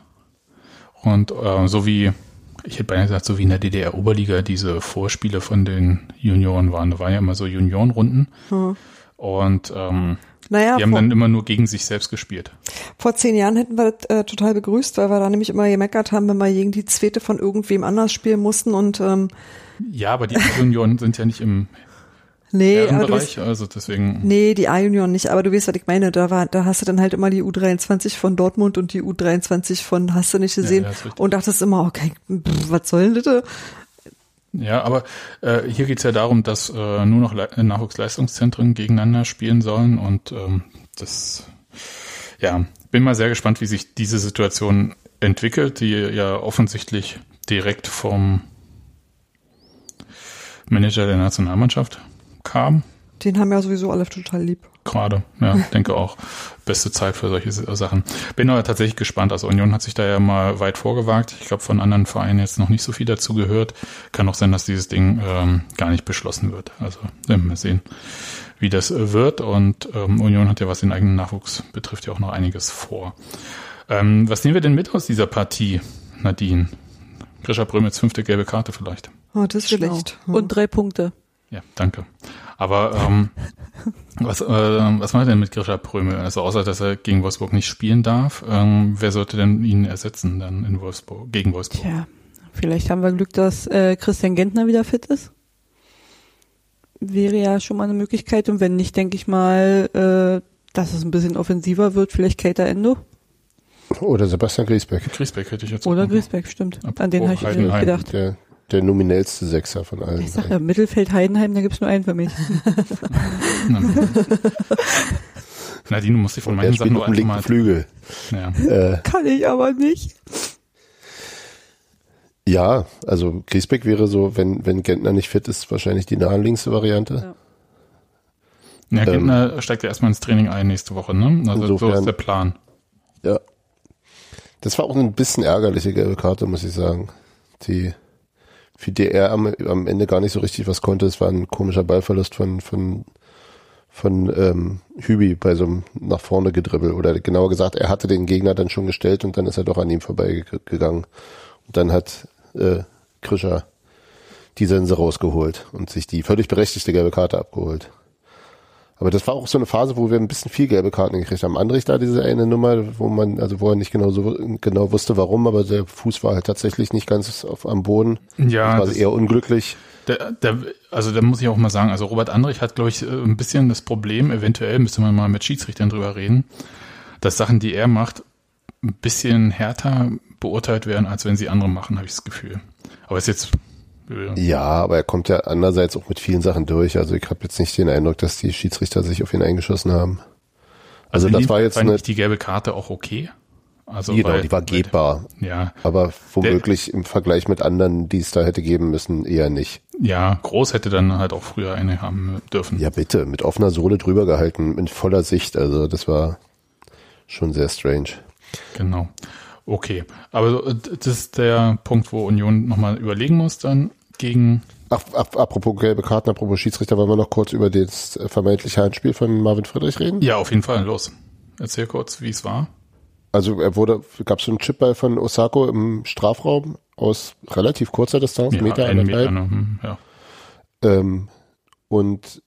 Und äh, so wie, ich hätte beinahe gesagt, so wie in der DDR-Oberliga diese Vorspiele von den Junioren waren. Da waren ja immer so Juniorenrunden. Und ähm, Naja, die haben vor, dann immer nur gegen sich selbst gespielt. vor zehn Jahren hätten wir das äh, total begrüßt, weil wir da nämlich immer gemeckert haben, wenn wir gegen die Zweite von irgendwem anders spielen mussten und ähm, Ja, aber die Junioren sind ja nicht im nee, aber weißt, Herrenbereich, also deswegen. Nee, die A-Junioren nicht, aber du weißt, was ich meine. Da war, da hast du dann halt immer die U23 von Dortmund und die U23 von hast du nicht gesehen ja, richtig. und dachtest immer, okay, pff, was soll denn das? Ja, aber äh, hier geht's ja darum, dass äh, nur noch Le Nachwuchsleistungszentren gegeneinander spielen sollen und ähm, das, ja, bin mal sehr gespannt, wie sich diese Situation entwickelt, die ja offensichtlich direkt vom Manager der Nationalmannschaft kam. Den haben ja sowieso alle total lieb. Gerade, ja, denke auch. Beste Zeit für solche Sachen. Bin aber tatsächlich gespannt. Also Union hat sich da ja mal weit vorgewagt. Ich glaube, von anderen Vereinen jetzt noch nicht so viel dazu gehört. Kann auch sein, dass dieses Ding ähm, gar nicht beschlossen wird. Also werden wir sehen, wie das äh, wird. Und ähm, Union hat ja, was den eigenen Nachwuchs betrifft, ja auch noch einiges vor. Ähm, was nehmen wir denn mit aus dieser Partie, Nadine? Grisha Brömitz fünfte gelbe Karte vielleicht. Oh, das ist Genau. schlecht. Und drei Punkte. Ja, danke. Aber ähm, was, äh, was macht er denn mit Grisha Prömel? Also außer, dass er gegen Wolfsburg nicht spielen darf, ähm, wer sollte denn ihn ersetzen dann in Wolfsburg, gegen Wolfsburg? Tja, vielleicht haben wir Glück, dass äh, Christian Gentner wieder fit ist. Wäre ja schon mal eine Möglichkeit. Und wenn nicht, denke ich mal, äh, dass es ein bisschen offensiver wird. Vielleicht Keita Endo. Oder Sebastian Griesbeck, Griesbeck hätte ich jetzt Oder. Griesbeck, stimmt. Apropos An den habe ich nicht gedacht. der, der nominellste Sechser von allen. Ich sag ja, Mittelfeld Heidenheim, da gibt's nur einen für mich. Nadine, du musst dich von Der meinen Sachen nur dem einfach linken mal... Flügel. Ja. Äh, Kann ich aber nicht. ja, also Griesbeck wäre so, wenn, wenn Gentner nicht fit ist, wahrscheinlich die naheliegendste Variante. Ja, Ähm, Gentner steigt ja erstmal ins Training ein nächste Woche, ne? Also so Insofern- ist der Plan. Ja. Das war auch ein bisschen ärgerliche gelbe Karte, muss ich sagen. Die, für die er am, am Ende gar nicht so richtig was konnte. Es war ein komischer Ballverlust von, von, von ähm, Hübi bei so einem nach vorne gedribbel. Oder genauer gesagt, er hatte den Gegner dann schon gestellt und dann ist er doch an ihm vorbeigegangen. Und dann hat äh, Krischer die Sense rausgeholt und sich die völlig berechtigte gelbe Karte abgeholt. Aber das war auch so eine Phase, wo wir ein bisschen viel gelbe Karten gekriegt haben. Andrich da diese eine Nummer, wo man, also wo er nicht genau so genau wusste, warum, aber der Fuß war halt tatsächlich nicht ganz auf, am Boden. Ja, das war das- eher unglücklich. Der, der, also da muss ich auch mal sagen, also Robert Andrich hat, glaube ich, äh, ein bisschen das Problem, eventuell müsste man mal mit Schiedsrichtern drüber reden, dass Sachen, die er macht, ein bisschen härter beurteilt werden, als wenn sie andere machen, habe ich das Gefühl. Aber ist jetzt äh, Ja, aber er kommt ja andererseits auch mit vielen Sachen durch. Also ich habe jetzt nicht den Eindruck, dass die Schiedsrichter sich auf ihn eingeschossen haben. Also in das war jetzt eine, die gelbe Karte auch okay. Also genau, weil- die war gebbar. Ja, Aber womöglich im Vergleich mit anderen, die es da hätte geben müssen, eher nicht. ja, Groß hätte dann halt auch früher eine haben dürfen. Ja, bitte, mit offener Sohle drüber gehalten, in voller Sicht. Also das war schon sehr strange. Genau. Okay, aber äh, das ist der Punkt, wo Union nochmal überlegen muss dann gegen Ach, ap apropos gelbe Karten, apropos Schiedsrichter, wollen wir noch kurz über das äh, vermeintliche Handspiel von Marvin Friedrich reden? Ja, auf jeden Fall, los. Erzähl kurz, wie es war. Also er wurde, gab es so einen Chipball von Osako im Strafraum aus relativ kurzer Distanz, Ja, Meter, einen Meter, anderthalb. ne? Hm, ja. Ähm, und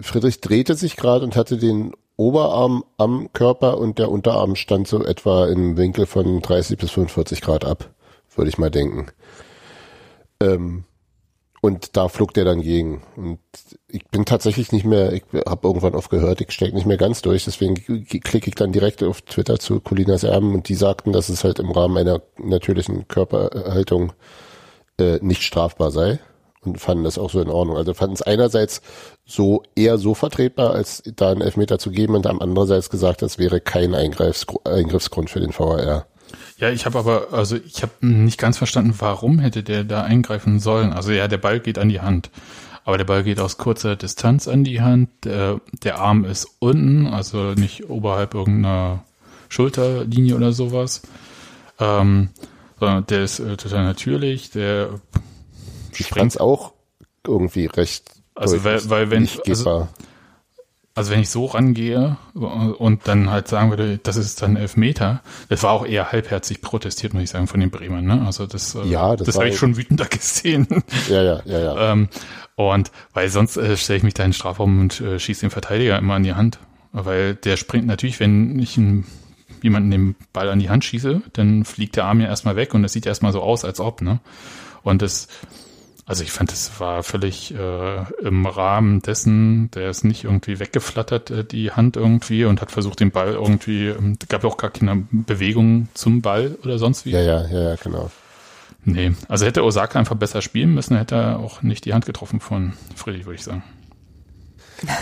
Friedrich drehte sich gerade und hatte den Oberarm am Körper und der Unterarm stand so etwa im Winkel von 30 bis 45 Grad ab, würde ich mal denken. Ähm, und da flog der dann gegen. Und ich bin tatsächlich nicht mehr, ich habe irgendwann aufgehört, ich stecke nicht mehr ganz durch, deswegen klicke ich dann direkt auf Twitter zu Colinas Erben und die sagten, dass es halt im Rahmen einer natürlichen Körperhaltung äh, nicht strafbar sei und fanden das auch so in Ordnung. Also fanden es einerseits so eher so vertretbar, als da einen Elfmeter zu geben und am andererseits gesagt, das wäre kein Eingriffsgrund für den VAR. Ja, ich habe aber, also ich habe nicht ganz verstanden, warum hätte der da eingreifen sollen. Also ja, der Ball geht an die Hand. Aber der Ball geht aus kurzer Distanz an die Hand. Der, der Arm ist unten, also nicht oberhalb irgendeiner Schulterlinie oder sowas. Ähm, sondern der ist äh, total natürlich. Der es auch irgendwie recht Also weil, weil wenn nicht also. Also wenn ich so rangehe und dann halt sagen würde, das ist dann Elfmeter, das war auch eher halbherzig protestiert, muss ich sagen, von den Bremern. Ne? Also das, äh, Ja, das das habe ich schon wütender gesehen. ja, ja, ja, ja. ähm, und weil sonst äh, stelle ich mich da in den Strafraum und äh, schieße den Verteidiger immer an die Hand. Weil der springt natürlich, wenn ich einen, jemanden den Ball an die Hand schieße, dann fliegt der Arm ja erstmal weg und das sieht erstmal so aus, als ob, ne? Und das, also ich fand, das war völlig äh, im Rahmen dessen, der ist nicht irgendwie weggeflattert, äh, die Hand irgendwie, und hat versucht, den Ball irgendwie, ähm, gab ja auch gar keine Bewegung zum Ball oder sonst wie. ja, ja, ja, ja, genau. Nee, also hätte Osaka einfach besser spielen müssen, hätte er auch nicht die Hand getroffen von Friedrich, würde ich sagen.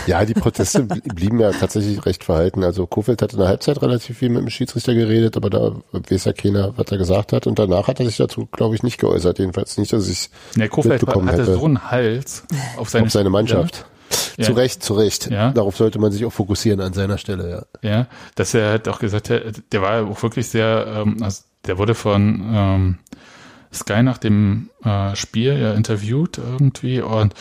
Ja, die Proteste bl- blieben ja tatsächlich recht verhalten. Also Kofeld hat in der Halbzeit relativ viel mit dem Schiedsrichter geredet, aber da weiß ja keiner, was er gesagt hat. Und danach hat er sich dazu, glaube ich, nicht geäußert. Jedenfalls nicht, dass ich Der Kofeld mitbekommen hatte hätte. so einen Hals auf seine, auf seine Mannschaft. Ja. Zu Recht, zu Recht. Ja. Darauf sollte man sich auch fokussieren an seiner Stelle, ja. Ja, dass er halt auch gesagt hat, der war auch wirklich sehr, ähm, also der wurde von ähm, Sky nach dem äh, Spiel ja interviewt irgendwie und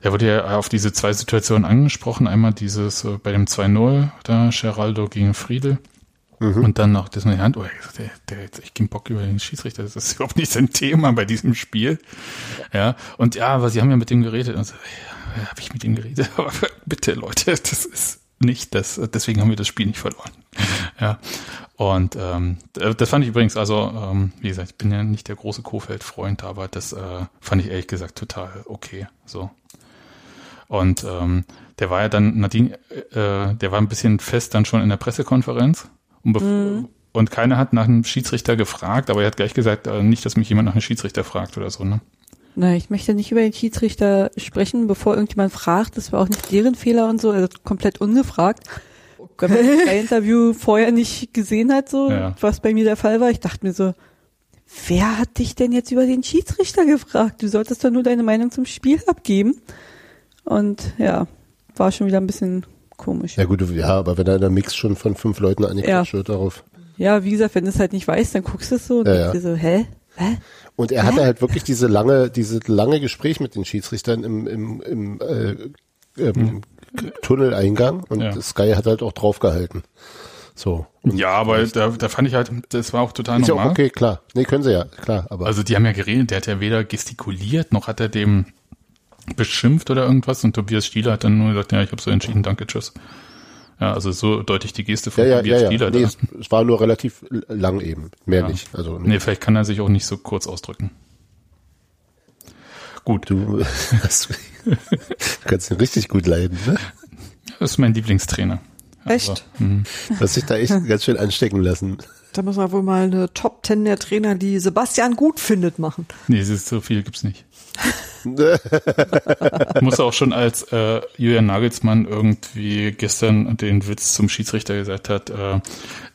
er wurde ja auf diese zwei Situationen angesprochen. Einmal dieses äh, bei dem 2-0, da Geraldo gegen Friedel. Und dann noch das mit der Hand, oh, er gesagt, der, der hat echt keinen Bock über den Schiedsrichter, das ist überhaupt nicht sein Thema bei diesem Spiel. Ja, und ja, aber sie haben ja mit dem geredet. Und so, ja, habe ich mit ihm geredet? Aber bitte, Leute, das ist nicht das, deswegen haben wir das Spiel nicht verloren. Ja, und ähm, das fand ich übrigens, also ähm, wie gesagt, ich bin ja nicht der große Kofeld-Freund, aber das äh, fand ich ehrlich gesagt total okay. So. Und ähm, der war ja dann, Nadine, äh, der war ein bisschen fest dann schon in der Pressekonferenz und, bev- und keiner hat nach einem Schiedsrichter gefragt, aber er hat gleich gesagt, äh, nicht, dass mich jemand nach einem Schiedsrichter fragt oder so, ne? Na, ich möchte nicht über den Schiedsrichter sprechen, bevor irgendjemand fragt. Das war auch nicht deren Fehler und so, also komplett ungefragt. Wenn man das Interview vorher nicht gesehen hat, so, Ja. was bei mir der Fall war, ich dachte mir so, wer hat dich denn jetzt über den Schiedsrichter gefragt? Du solltest doch nur deine Meinung zum Spiel abgeben. Und ja, war schon wieder ein bisschen komisch. Ja gut, ja, aber wenn da der Mix schon von fünf Leuten angequatscht Ja. wird darauf. Ja, wie gesagt, wenn du es halt nicht weißt, dann guckst du es so und Ja, denkst ja. dir so, hä? Hä? Und er hatte halt wirklich diese lange, diese lange Gespräch mit den Schiedsrichtern im, im, im äh, ähm, Tunneleingang und Ja. Sky hat halt auch draufgehalten. So. Ja, aber da, da fand ich halt, das war auch total ist ja normal. auch okay, klar. Nee, können sie ja, klar, aber Also die haben ja geredet, der hat ja weder gestikuliert, noch hat er dem beschimpft oder irgendwas und Tobias Stieler hat dann nur gesagt, ja, ich habe so entschieden, danke, tschüss. Ja, also so deutlich die Geste von ja, ja, Tobias ja. Stieler. Nee, es, es war nur relativ lang eben, mehr Ja. nicht. Also Nee, vielleicht kann er sich auch nicht so kurz ausdrücken. Gut, du hast, kannst ihn richtig gut leiden, ne? das ist mein Lieblingstrainer. Echt? Also, mhm. Du hast dich da echt ganz schön anstecken lassen. Da muss man wohl mal eine Top Ten der Trainer, die Sebastian gut findet, machen. nee, es ist so viel gibt's nicht. Muss auch schon als äh, Julian Nagelsmann irgendwie gestern den Witz zum Schiedsrichter gesagt hat, äh,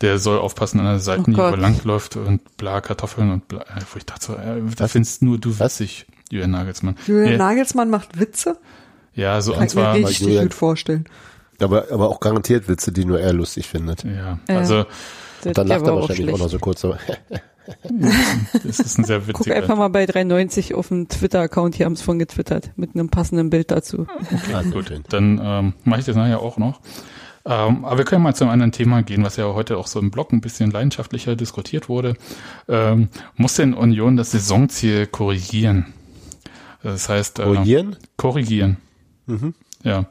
der soll aufpassen an der Seitenlinie, Oh wo er langläuft und bla Kartoffeln und bla. äh, Wo ich dachte äh, da findest nur du witzig, Julian Nagelsmann. Julian Nee, Nagelsmann macht Witze. ja, so Kann und ich mir zwar, richtig Julian- gut vorstellen. Aber, aber auch garantiert Witze, die nur er lustig findet. ja, Ja. also Der, Dann lacht er wahrscheinlich auch schlecht. noch so kurz. Das ist ein sehr Guck witziger. einfach mal bei 390 auf dem Twitter-Account, hier haben es von getwittert, mit einem passenden Bild dazu. ah, gut. Dann ähm, mache ich das nachher auch noch. Ähm, aber wir können mal zu einem anderen Thema gehen, was ja heute auch so im Blog ein bisschen leidenschaftlicher diskutiert wurde. Ähm, muss denn Union das Saisonziel korrigieren? Das heißt, äh, Korrigieren? korrigieren. Ja,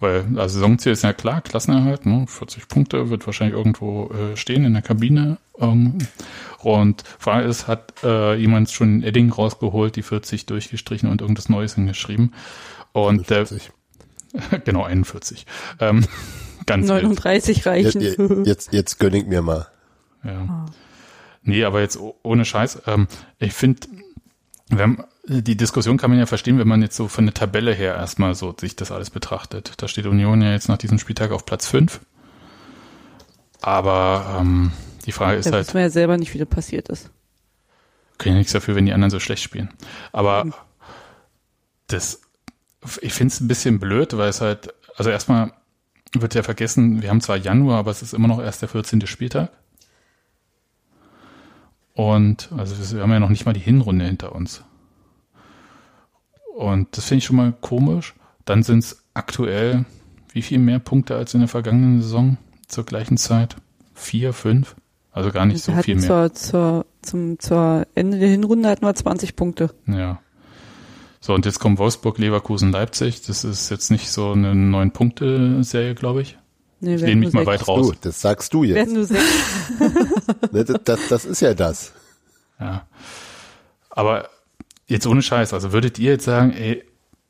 weil also Saisonziel ist ja klar, Klassenerhalt, ne? 40 Punkte wird wahrscheinlich irgendwo äh, stehen in der Kabine. Ähm, und Frage ist, hat äh, jemand schon ein Edding rausgeholt, die 40 durchgestrichen und irgendwas Neues hingeschrieben? Und der, 40. genau 41. Ähm, ganz wild. 39 Jetzt, reichen. jetzt, jetzt gönn ich mir mal. Ja. Nee, aber jetzt oh- ohne Scheiß. Ähm, ich finde, wenn die Diskussion kann man ja verstehen, wenn man jetzt so von der Tabelle her erstmal so sich das alles betrachtet. Da steht Union ja jetzt nach diesem Spieltag auf Platz 5. Aber ähm, die Frage ist Da halt, wissen wir ja selber nicht, wie das passiert ist. können ja nichts dafür, wenn die anderen so schlecht spielen. Aber das, ich finde es ein bisschen blöd, weil es halt, also erstmal wird ja vergessen, wir haben zwar Januar, aber es ist immer noch erst der 14. Spieltag. Und also wir haben ja noch nicht mal die Hinrunde hinter uns. Und das finde ich schon mal komisch. Dann sind es aktuell wie viel mehr Punkte als in der vergangenen Saison zur gleichen Zeit? Vier, fünf? Also gar nicht so wir viel hatten mehr. zur, zur, zum, zur Ende der Hinrunde hatten wir 20 Punkte. Ja. So, und jetzt kommt Wolfsburg, Leverkusen, Leipzig. Das ist jetzt nicht so eine neun-Punkte-Serie, glaube ich. Nee, Ich werden lehne mich mal weit raus. Du, das sagst du jetzt. Werden nur sechs. Ne, Das, das, das ist ja das. Ja. Aber jetzt ohne Scheiß, also würdet ihr jetzt sagen, ey,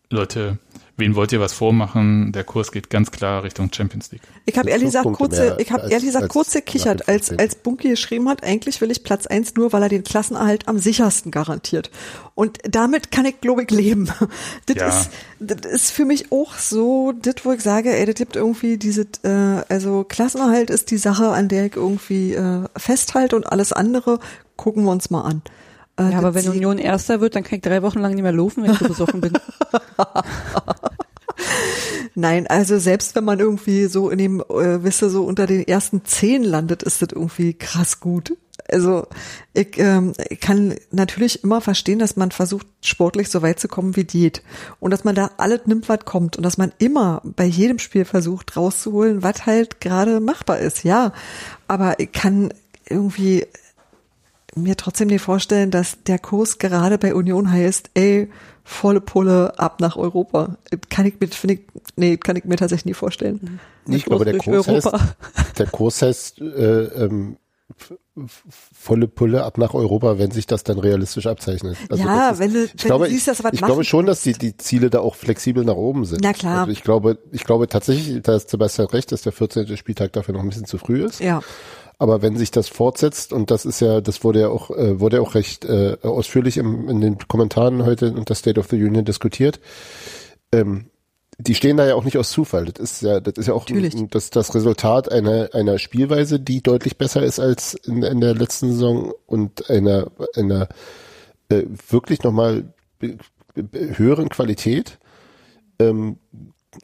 Leute, wen wollt ihr was vormachen? Der Kurs geht ganz klar Richtung Champions League. Ich habe ehrlich gesagt fünf kurz, Punkte mehr ich habe als- ehrlich gesagt als kurz gekichert, nach dem als 15. als Bunky geschrieben hat, eigentlich will ich Platz eins nur, weil er den Klassenerhalt am sichersten garantiert. Und damit kann ich glaube ich leben. Das Ja. ist das ist für mich auch so, das wo ich sage, ey, das gibt irgendwie diese äh, also Klassenerhalt ist die Sache, an der ich irgendwie äh, festhalte und alles andere gucken wir uns mal an. Äh, Ja, aber wenn Union Erster wird, dann kann ich drei Wochen lang nicht mehr laufen, wenn ich so besoffen bin. Nein, also selbst wenn man irgendwie so in dem, äh, wisst ihr, so unter den ersten zehn landet, ist das irgendwie krass gut. Also ich, ähm, ich kann natürlich immer verstehen, dass man versucht, sportlich so weit zu kommen, wie geht. Und dass man da alles nimmt, was kommt. Und dass man immer bei jedem Spiel versucht, rauszuholen, was halt gerade machbar ist. Ja, aber ich kann irgendwie mir trotzdem nicht vorstellen, dass der Kurs gerade bei Union heißt, ey, volle Pulle ab nach Europa. Kann ich mir, finde ich, nee, kann ich mir tatsächlich nie vorstellen. Ich glaube, der durch Kurs heißt, Europa. der Kurs heißt äh, ähm, volle Pulle ab nach Europa, wenn sich das dann realistisch abzeichnet. Also Ja, ist, wenn du- ich wenn glaube, du siehst, dass du was ich, ich glaube schon, dass die, die Ziele da auch flexibel nach oben sind. Na klar. Also ich glaube, ich glaube tatsächlich, da ist Sebastian recht, dass der 14. Spieltag dafür noch ein bisschen zu früh ist. Ja. Aber wenn sich das fortsetzt, und das ist ja, das wurde ja auch, äh, wurde ja auch recht äh, ausführlich im, in den Kommentaren heute unter State of the Union diskutiert, ähm, die stehen da ja auch nicht aus Zufall. Das ist ja, das ist ja auch ein, das, das Resultat einer, einer Spielweise, die deutlich besser ist als in, in der letzten Saison und einer, einer äh, wirklich nochmal höheren Qualität. Ähm,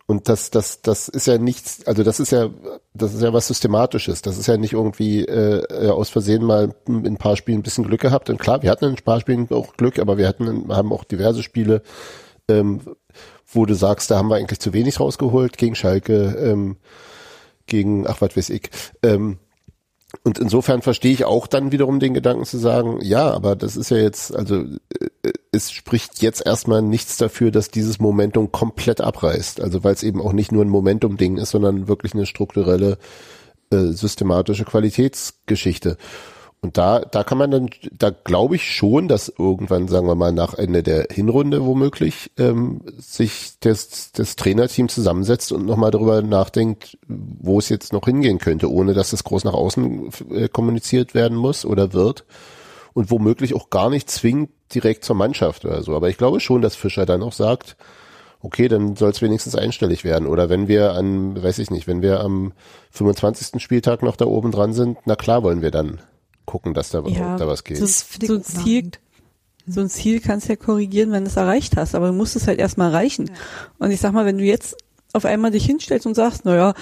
und das, das, das ist ja nichts, also das ist ja, das ist ja was Systematisches. Das ist ja nicht irgendwie äh, äh, aus Versehen mal in ein paar Spielen ein bisschen Glück gehabt. Und klar, wir hatten in ein paar Spielen auch Glück, aber wir hatten, haben auch diverse Spiele, ähm, wo du sagst, da haben wir eigentlich zu wenig rausgeholt gegen Schalke, ähm, gegen, ach was weiß ich. Ähm, und insofern verstehe ich auch dann wiederum den Gedanken zu sagen, ja, aber das ist ja jetzt, also äh, es spricht jetzt erstmal nichts dafür, dass dieses Momentum komplett abreißt. Also weil es eben auch nicht nur ein Momentum-Ding ist, sondern wirklich eine strukturelle, äh, systematische Qualitätsgeschichte. Und da, da kann man dann, da glaube ich schon, dass irgendwann, sagen wir mal, nach Ende der Hinrunde womöglich ähm, sich das, das Trainerteam zusammensetzt und nochmal darüber nachdenkt, wo es jetzt noch hingehen könnte, ohne dass es groß nach außen äh, kommuniziert werden muss oder wird. Und womöglich auch gar nicht zwingend direkt zur Mannschaft oder so. Aber ich glaube schon, dass Fischer dann auch sagt, okay, dann soll es wenigstens einstellig werden. Oder wenn wir an, weiß ich nicht, wenn wir am 25. Spieltag noch da oben dran sind, na klar wollen wir dann gucken, dass da, Ja, da was geht. so- Das so ein Ziel-. So ein Ziel kannst du ja korrigieren, wenn du es erreicht hast, aber du musst es halt erstmal erreichen. Und ich sag mal, wenn du jetzt auf einmal dich hinstellst und sagst, naja,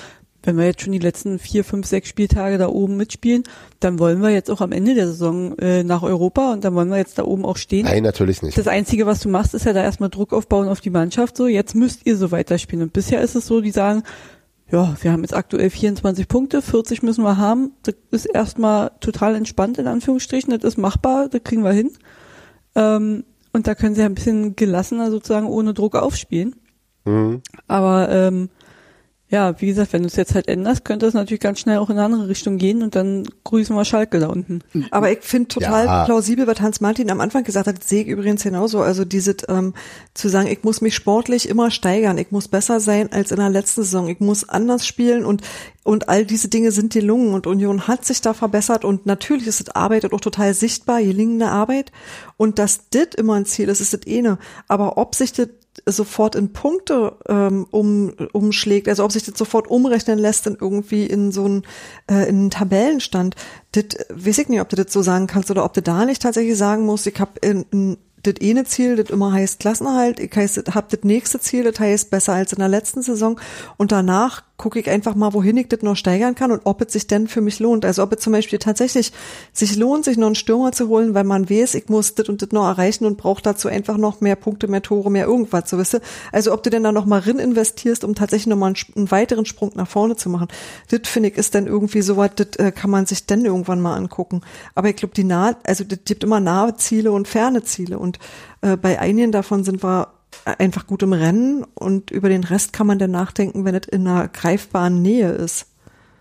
wenn wir jetzt schon die letzten vier, fünf, sechs Spieltage da oben mitspielen, dann wollen wir jetzt auch am Ende der Saison äh, nach Europa und dann wollen wir jetzt da oben auch stehen. Nein, natürlich nicht. Das Einzige, was du machst, ist ja da erstmal Druck aufbauen auf die Mannschaft. So, jetzt müsst ihr so weiterspielen. Und bisher ist es so, die sagen, ja, wir haben jetzt aktuell 24 Punkte, 40 müssen wir haben. Das ist erstmal total entspannt, in Anführungsstrichen. Das ist machbar, das kriegen wir hin. Ähm, und da können sie ein bisschen gelassener sozusagen ohne Druck aufspielen. Mhm. Aber ähm, ja, wie gesagt, wenn du es jetzt halt änderst, könnte es natürlich ganz schnell auch in eine andere Richtung gehen und dann grüßen wir Schalke da unten. Aber ich finde total Ja. plausibel, was Hans Martin am Anfang gesagt hat, sehe ich übrigens genauso. Also dieses ähm, zu sagen, ich muss mich sportlich immer steigern, ich muss besser sein als in der letzten Saison, ich muss anders spielen und und all diese Dinge sind gelungen und Union hat sich da verbessert und natürlich ist es Arbeit und auch total sichtbar, gelingende Arbeit und dass das immer ein Ziel ist, ist das eine. Aber ob sich das sofort in Punkte ähm, um, umschlägt, also ob sich das sofort umrechnen lässt in irgendwie in so einen, äh, in einen Tabellenstand, das weiß ich nicht, ob du das so sagen kannst oder ob du da nicht tatsächlich sagen musst, ich habe in, in das eine Ziel, das immer heißt Klassenerhalt, ich heißt, hab das nächste Ziel, das heißt besser als in der letzten Saison. Und danach gucke ich einfach mal, wohin ich das noch steigern kann und ob es sich denn für mich lohnt. Also ob es zum Beispiel tatsächlich sich lohnt, sich noch einen Stürmer zu holen, weil man weiß, ich muss das und das noch erreichen und brauche dazu einfach noch mehr Punkte, mehr Tore, mehr irgendwas, so wisst ihr. Also ob du denn da noch mal rein investierst, um tatsächlich noch mal einen, einen weiteren Sprung nach vorne zu machen. Das finde ich ist dann irgendwie so was, das äh, kann man sich dann irgendwann mal angucken. Aber ich glaube, die nahe, also das gibt immer nahe Ziele und ferne Ziele und äh, bei einigen davon sind wir einfach gut im Rennen und über den Rest kann man dann nachdenken, wenn es in einer greifbaren Nähe ist.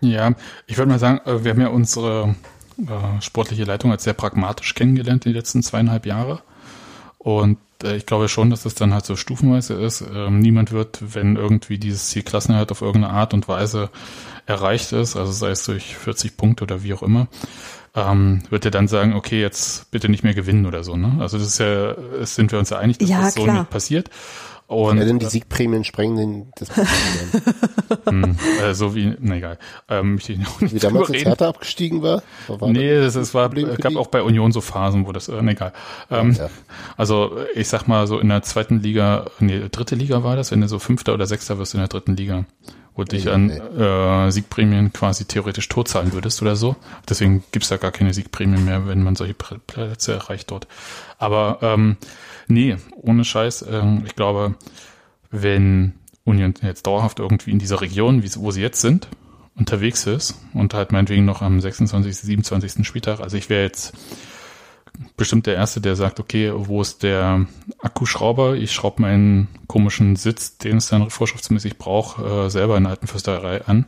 Ja, ich würde mal sagen, äh, wir haben ja unsere äh, sportliche Leitung als sehr pragmatisch kennengelernt die letzten zweieinhalb Jahre. Und äh, ich glaube schon, dass das dann halt so stufenweise ist. Ähm, niemand wird, wenn irgendwie dieses Ziel Klassenerhalt auf irgendeine Art und Weise erreicht ist, also sei es durch 40 Punkte oder wie auch immer, ähm, wird er dann sagen, okay, jetzt bitte nicht mehr gewinnen oder so. Ne? Also das ist ja, es sind wir uns ja einig, dass Ja, das so klar. nicht passiert. Und ja, denn die Siegprämien sprengen den, das hm, äh, so wie, na egal, ähm, möchte ich auch nicht Wie damals reden. Hertha abgestiegen war? war Nee, das, das war, Problem gab auch bei Union so Phasen, wo das, äh, nee, egal. Ähm, Ja. Also ich sag mal so in der zweiten Liga, nee, dritte Liga war das, wenn du so Fünfter oder Sechster wirst in der dritten Liga, wo du dich an äh, Siegprämien quasi theoretisch totzahlen würdest oder so. Deswegen gibt's da gar keine Siegprämien mehr, wenn man solche Plätze erreicht dort. Aber ähm, nee, ohne Scheiß, ähm, ich glaube, wenn Union jetzt dauerhaft irgendwie in dieser Region, wo sie jetzt sind, unterwegs ist und halt meinetwegen noch am 26., 27. Spieltag, also ich wäre jetzt bestimmt der Erste, der sagt, okay, wo ist der Akkuschrauber? Ich schraube meinen komischen Sitz, den es dann vorschriftsmäßig braucht, äh, selber in der alten Fürsterei an.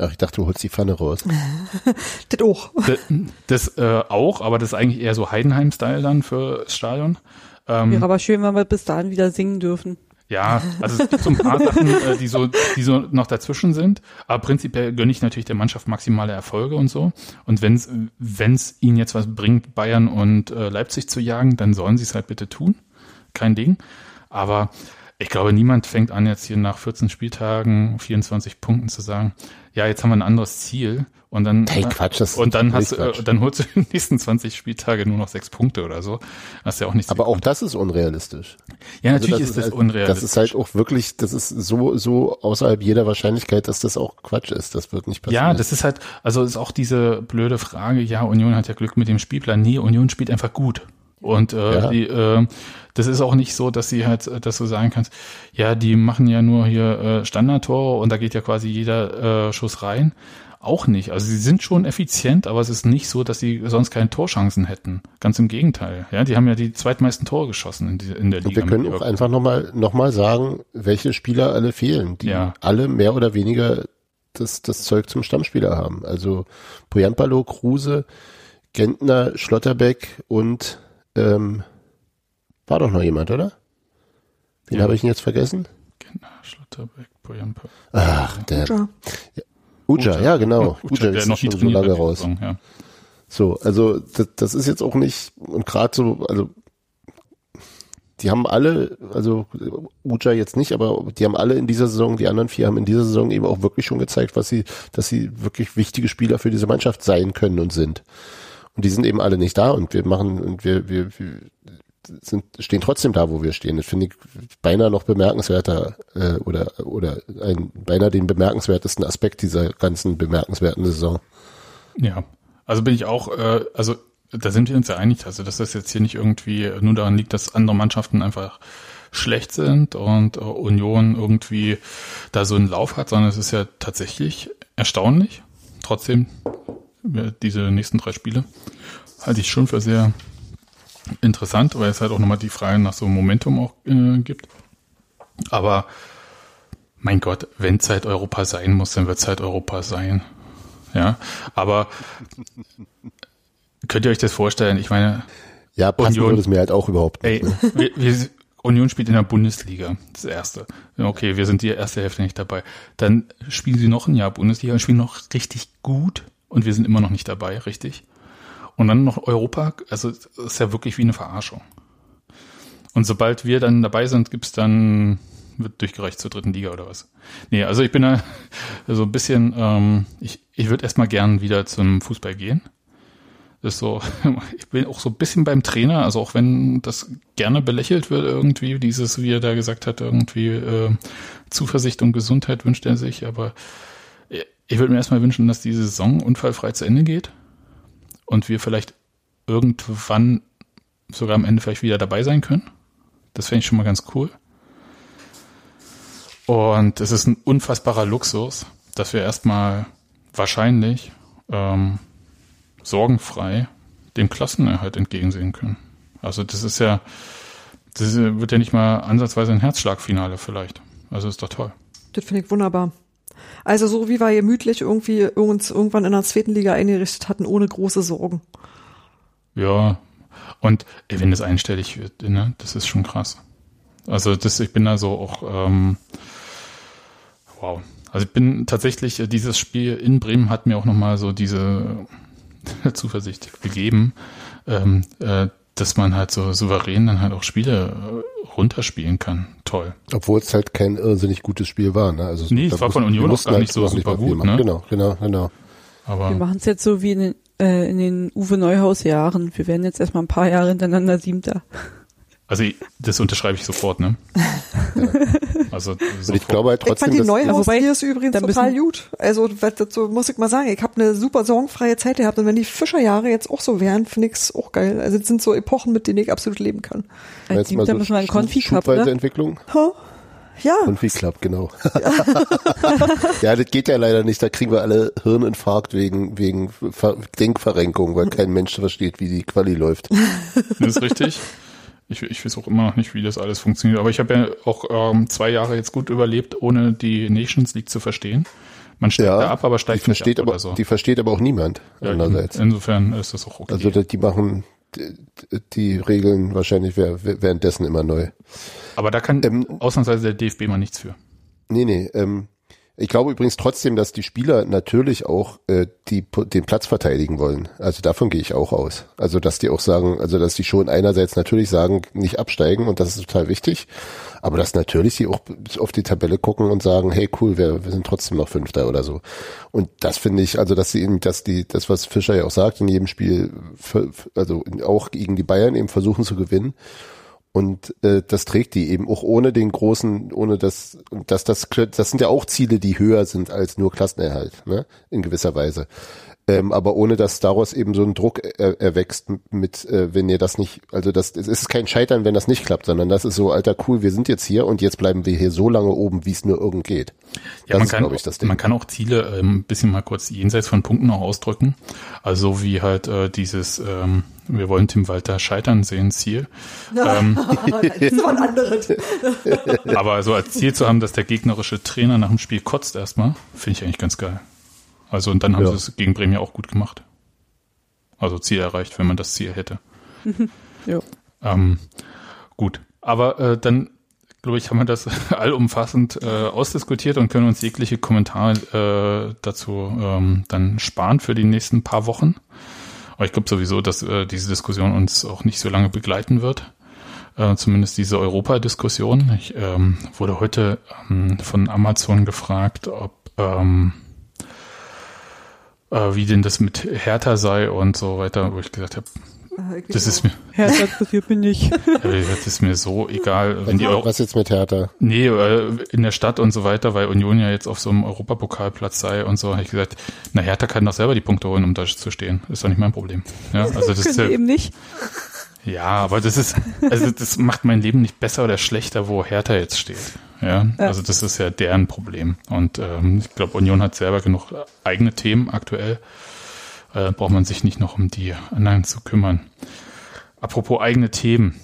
Ach, ich dachte, du holst die Pfanne raus. Das auch. Das, das äh, auch, aber das ist eigentlich eher so Heidenheim-Style dann für das Stadion. Ähm, Wäre aber schön, wenn wir bis dahin wieder singen dürfen. Ja, also es gibt so ein paar Sachen, äh, die so, die so noch dazwischen sind. Aber prinzipiell gönne ich natürlich der Mannschaft maximale Erfolge und so. Und wenn es wenn es ihnen jetzt was bringt, Bayern und äh, Leipzig zu jagen, dann sollen sie es halt bitte tun. Kein Ding. Aber ich glaube, niemand fängt an, jetzt hier nach 14 Spieltagen, 24 Punkten zu sagen, ja, jetzt haben wir ein anderes Ziel. Und dann, Hey, Quatsch, das und dann hast du, äh, Quatsch. dann holst du in den nächsten 20 Spieltage nur noch sechs Punkte oder so. Das ist ja auch nichts. Aber auch das ist unrealistisch. ja, Also natürlich ist das halt, unrealistisch. Das ist halt auch wirklich, das ist so, so außerhalb jeder Wahrscheinlichkeit, dass das auch Quatsch ist. Das wird nicht passieren. Ja, das ist halt, also ist auch diese blöde Frage, ja, Union hat ja Glück mit dem Spielplan. Nee, Union spielt einfach gut. Und äh, Ja. die, äh, das ist auch nicht so, dass sie halt, äh, dass du sagen kannst, ja, die machen ja nur hier äh, Standardtore und da geht ja quasi jeder äh, Schuss rein. Auch nicht. Also sie sind schon effizient, aber es ist nicht so, dass sie sonst keine Torchancen hätten. Ganz im Gegenteil. Ja, die haben ja die zweitmeisten Tore geschossen in, die, in der Und Liga. wir können auch einfach nochmal noch mal sagen, welche Spieler alle fehlen, die Ja. alle mehr oder weniger das, das Zeug zum Stammspieler haben. Also Poyampalo, Kruse, Gentner, Schlotterbeck und ähm, war doch noch jemand, oder? Wen Ja. habe ich denn jetzt vergessen? Gentner, Schlotterbeck, Boyampa. Ach, der Ja. Uja, ja genau. Uja, Uja der ist noch schon so lange raus. Saison, ja. So, also das, das ist jetzt auch nicht, und gerade so, also die haben alle, also Uja jetzt nicht, aber die haben alle in dieser Saison, die anderen vier haben in dieser Saison eben auch wirklich schon gezeigt, was sie, dass sie wirklich wichtige Spieler für diese Mannschaft sein können und sind. Und die sind eben alle nicht da und wir machen, und wir, wir, wir sind, stehen trotzdem da, wo wir stehen. Das finde ich beinahe noch bemerkenswerter äh, oder oder ein beinahe den bemerkenswertesten Aspekt dieser ganzen bemerkenswerten Saison. Ja, also bin ich auch, äh, also da sind wir uns ja einig, also dass das jetzt hier nicht irgendwie nur daran liegt, dass andere Mannschaften einfach schlecht sind und äh, Union irgendwie da so einen Lauf hat, sondern es ist ja tatsächlich erstaunlich. Trotzdem, diese nächsten drei Spiele halte ich schon für sehr interessant, weil es halt auch nochmal die Frage nach so Momentum auch äh, gibt. Aber mein Gott, wenn Zeit Europa sein muss, dann wird Zeit Europa sein. Ja, aber könnt ihr euch das vorstellen? Ich meine, ja, passen Union, würde es mir halt auch überhaupt nicht. Ey, ne? wir, wir, Union spielt in der Bundesliga, das erste. Okay, wir sind die erste Hälfte nicht dabei. Dann spielen sie noch ein Jahr Bundesliga und spielen noch richtig gut und wir sind immer noch nicht dabei, richtig? Und dann noch Europa, also ist ja wirklich wie eine Verarschung. Und sobald wir dann dabei sind, gibt's dann, wird durchgereicht zur dritten Liga oder was. Nee, also ich bin da so ein bisschen, ähm, ich, ich würde erstmal gern wieder zum Fußball gehen. Das ist so, ich bin auch so ein bisschen beim Trainer, also auch wenn das gerne belächelt wird irgendwie, dieses, wie er da gesagt hat, irgendwie äh, Zuversicht und Gesundheit wünscht er sich, aber ich würde mir erstmal wünschen, dass die Saison unfallfrei zu Ende geht und wir vielleicht irgendwann sogar am Ende vielleicht wieder dabei sein können. Das fände ich schon mal ganz cool. Und es ist ein unfassbarer Luxus, dass wir erstmal wahrscheinlich ähm, sorgenfrei dem Klassenerhalt entgegensehen können. Also das ist ja, das wird ja nicht mal ansatzweise ein Herzschlagfinale vielleicht. Also ist doch toll. Das finde ich wunderbar. Also so wie wir gemütlich irgendwie uns irgendwann in der zweiten Liga eingerichtet hatten, ohne große Sorgen. Ja, und ey, wenn das einstellig wird, ne, das ist schon krass. Also das, ich bin da so auch, ähm, wow. Also ich bin tatsächlich, äh, dieses Spiel in Bremen hat mir auch nochmal so diese Zuversicht gegeben, ähm, äh, dass man halt so souverän dann halt auch Spiele äh, runterspielen kann. Toll. Obwohl es halt kein irrsinnig gutes Spiel war. Ne? Also nee, es war von Union auch gar halt nicht so super nicht gut. Ne? Genau, genau, genau. Aber wir machen es jetzt so wie in den, äh, in den Uwe Neuhaus Jahren. Wir werden jetzt erstmal ein paar Jahre hintereinander Siebter. Also das unterschreibe ich sofort, ne? Also sofort. ich glaube halt trotzdem, ich fand die Neuhaus wobei, ist übrigens total gut. Also dazu muss ich mal sagen, ich habe eine super sorgenfreie Zeit gehabt und wenn die Fischerjahre jetzt auch so wären, finde ich es auch geil. Also es sind so Epochen, mit denen ich absolut leben kann. Als Siebter so müssen wir einen Konfi Cup, ne? Entwicklung. Huh? Ja. Konfi Club, genau. ja, das geht ja leider nicht. Da kriegen wir alle Hirninfarkt wegen, wegen Denkverrenkung, weil kein Mensch versteht, wie die Quali läuft. Das ist richtig. Ich, ich weiß auch immer noch nicht, wie das alles funktioniert. Aber ich habe ja auch ähm, zwei Jahre jetzt gut überlebt, ohne die Nations League zu verstehen. Man steigt ja, da ab, aber steigt die versteht ab aber, so. Die versteht aber auch niemand ja, andererseits. insofern ist das auch okay. Also die machen die, die Regeln wahrscheinlich währenddessen immer neu. Aber da kann ähm, ausnahmsweise der DFB mal nichts für. Nee, nee. Ähm, ich glaube übrigens trotzdem, dass die Spieler natürlich auch äh, die, den Platz verteidigen wollen. Also davon gehe ich auch aus. Also dass die auch sagen, also dass die schon einerseits natürlich sagen, nicht absteigen und das ist total wichtig, aber dass natürlich sie auch auf die Tabelle gucken und sagen, hey cool, wir, wir sind trotzdem noch Fünfter oder so. Und das finde ich, also dass sie eben, dass die, das was Fischer ja auch sagt, in jedem Spiel, also auch gegen die Bayern eben versuchen zu gewinnen. Und äh, das trägt die eben auch ohne den großen, ohne das, dass das, das sind ja auch Ziele, die höher sind als nur Klassenerhalt, ne? In gewisser Weise. Ähm, aber ohne dass daraus eben so ein Druck er, erwächst mit, äh, wenn ihr das nicht, also das, es ist kein Scheitern, wenn das nicht klappt, sondern das ist so, alter cool, wir sind jetzt hier und jetzt bleiben wir hier so lange oben, wie es nur irgend geht. Ja, das man, ist, kann, ich, das Ding. man kann auch Ziele ein ähm, bisschen mal kurz jenseits von Punkten auch ausdrücken. Also wie halt äh, dieses, ähm, wir wollen Tim Walter scheitern sehen, Ziel. ähm, aber so als Ziel zu haben, dass der gegnerische Trainer nach dem Spiel kotzt erstmal, finde ich eigentlich ganz geil. Also und dann haben ja. sie es gegen Bremen ja auch gut gemacht. Also Ziel erreicht, wenn man das Ziel hätte. ja. Ähm, gut, aber äh, dann glaube ich, haben wir das allumfassend äh, ausdiskutiert und können uns jegliche Kommentare äh, dazu ähm, dann sparen für die nächsten paar Wochen. Aber ich glaube sowieso, dass äh, diese Diskussion uns auch nicht so lange begleiten wird. Äh, zumindest diese Europa-Diskussion. Ich ähm, wurde heute ähm, von Amazon gefragt, ob ähm, äh, wie denn das mit Hertha sei und so weiter, wo ich gesagt habe, Äh, Das ist mir, Hertha interessiert mich nicht. äh, das ist mir so egal, wenn die Euro, Was jetzt mit Hertha? nee, äh, in der Stadt und so weiter, weil Union ja jetzt auf so einem Europapokalplatz sei und so, habe ich gesagt, na Hertha kann doch selber die Punkte holen, um da zu stehen. Ist doch nicht mein Problem. Ja, also das Können ist sie ja, eben nicht. ja, aber das ist, also das macht mein Leben nicht besser oder schlechter, wo Hertha jetzt steht. Ja, Ja. also das ist ja deren Problem. Und ähm, ich glaube, Union hat selber genug eigene Themen aktuell. Äh, braucht man sich nicht noch um die anderen zu kümmern. Apropos eigene Themen.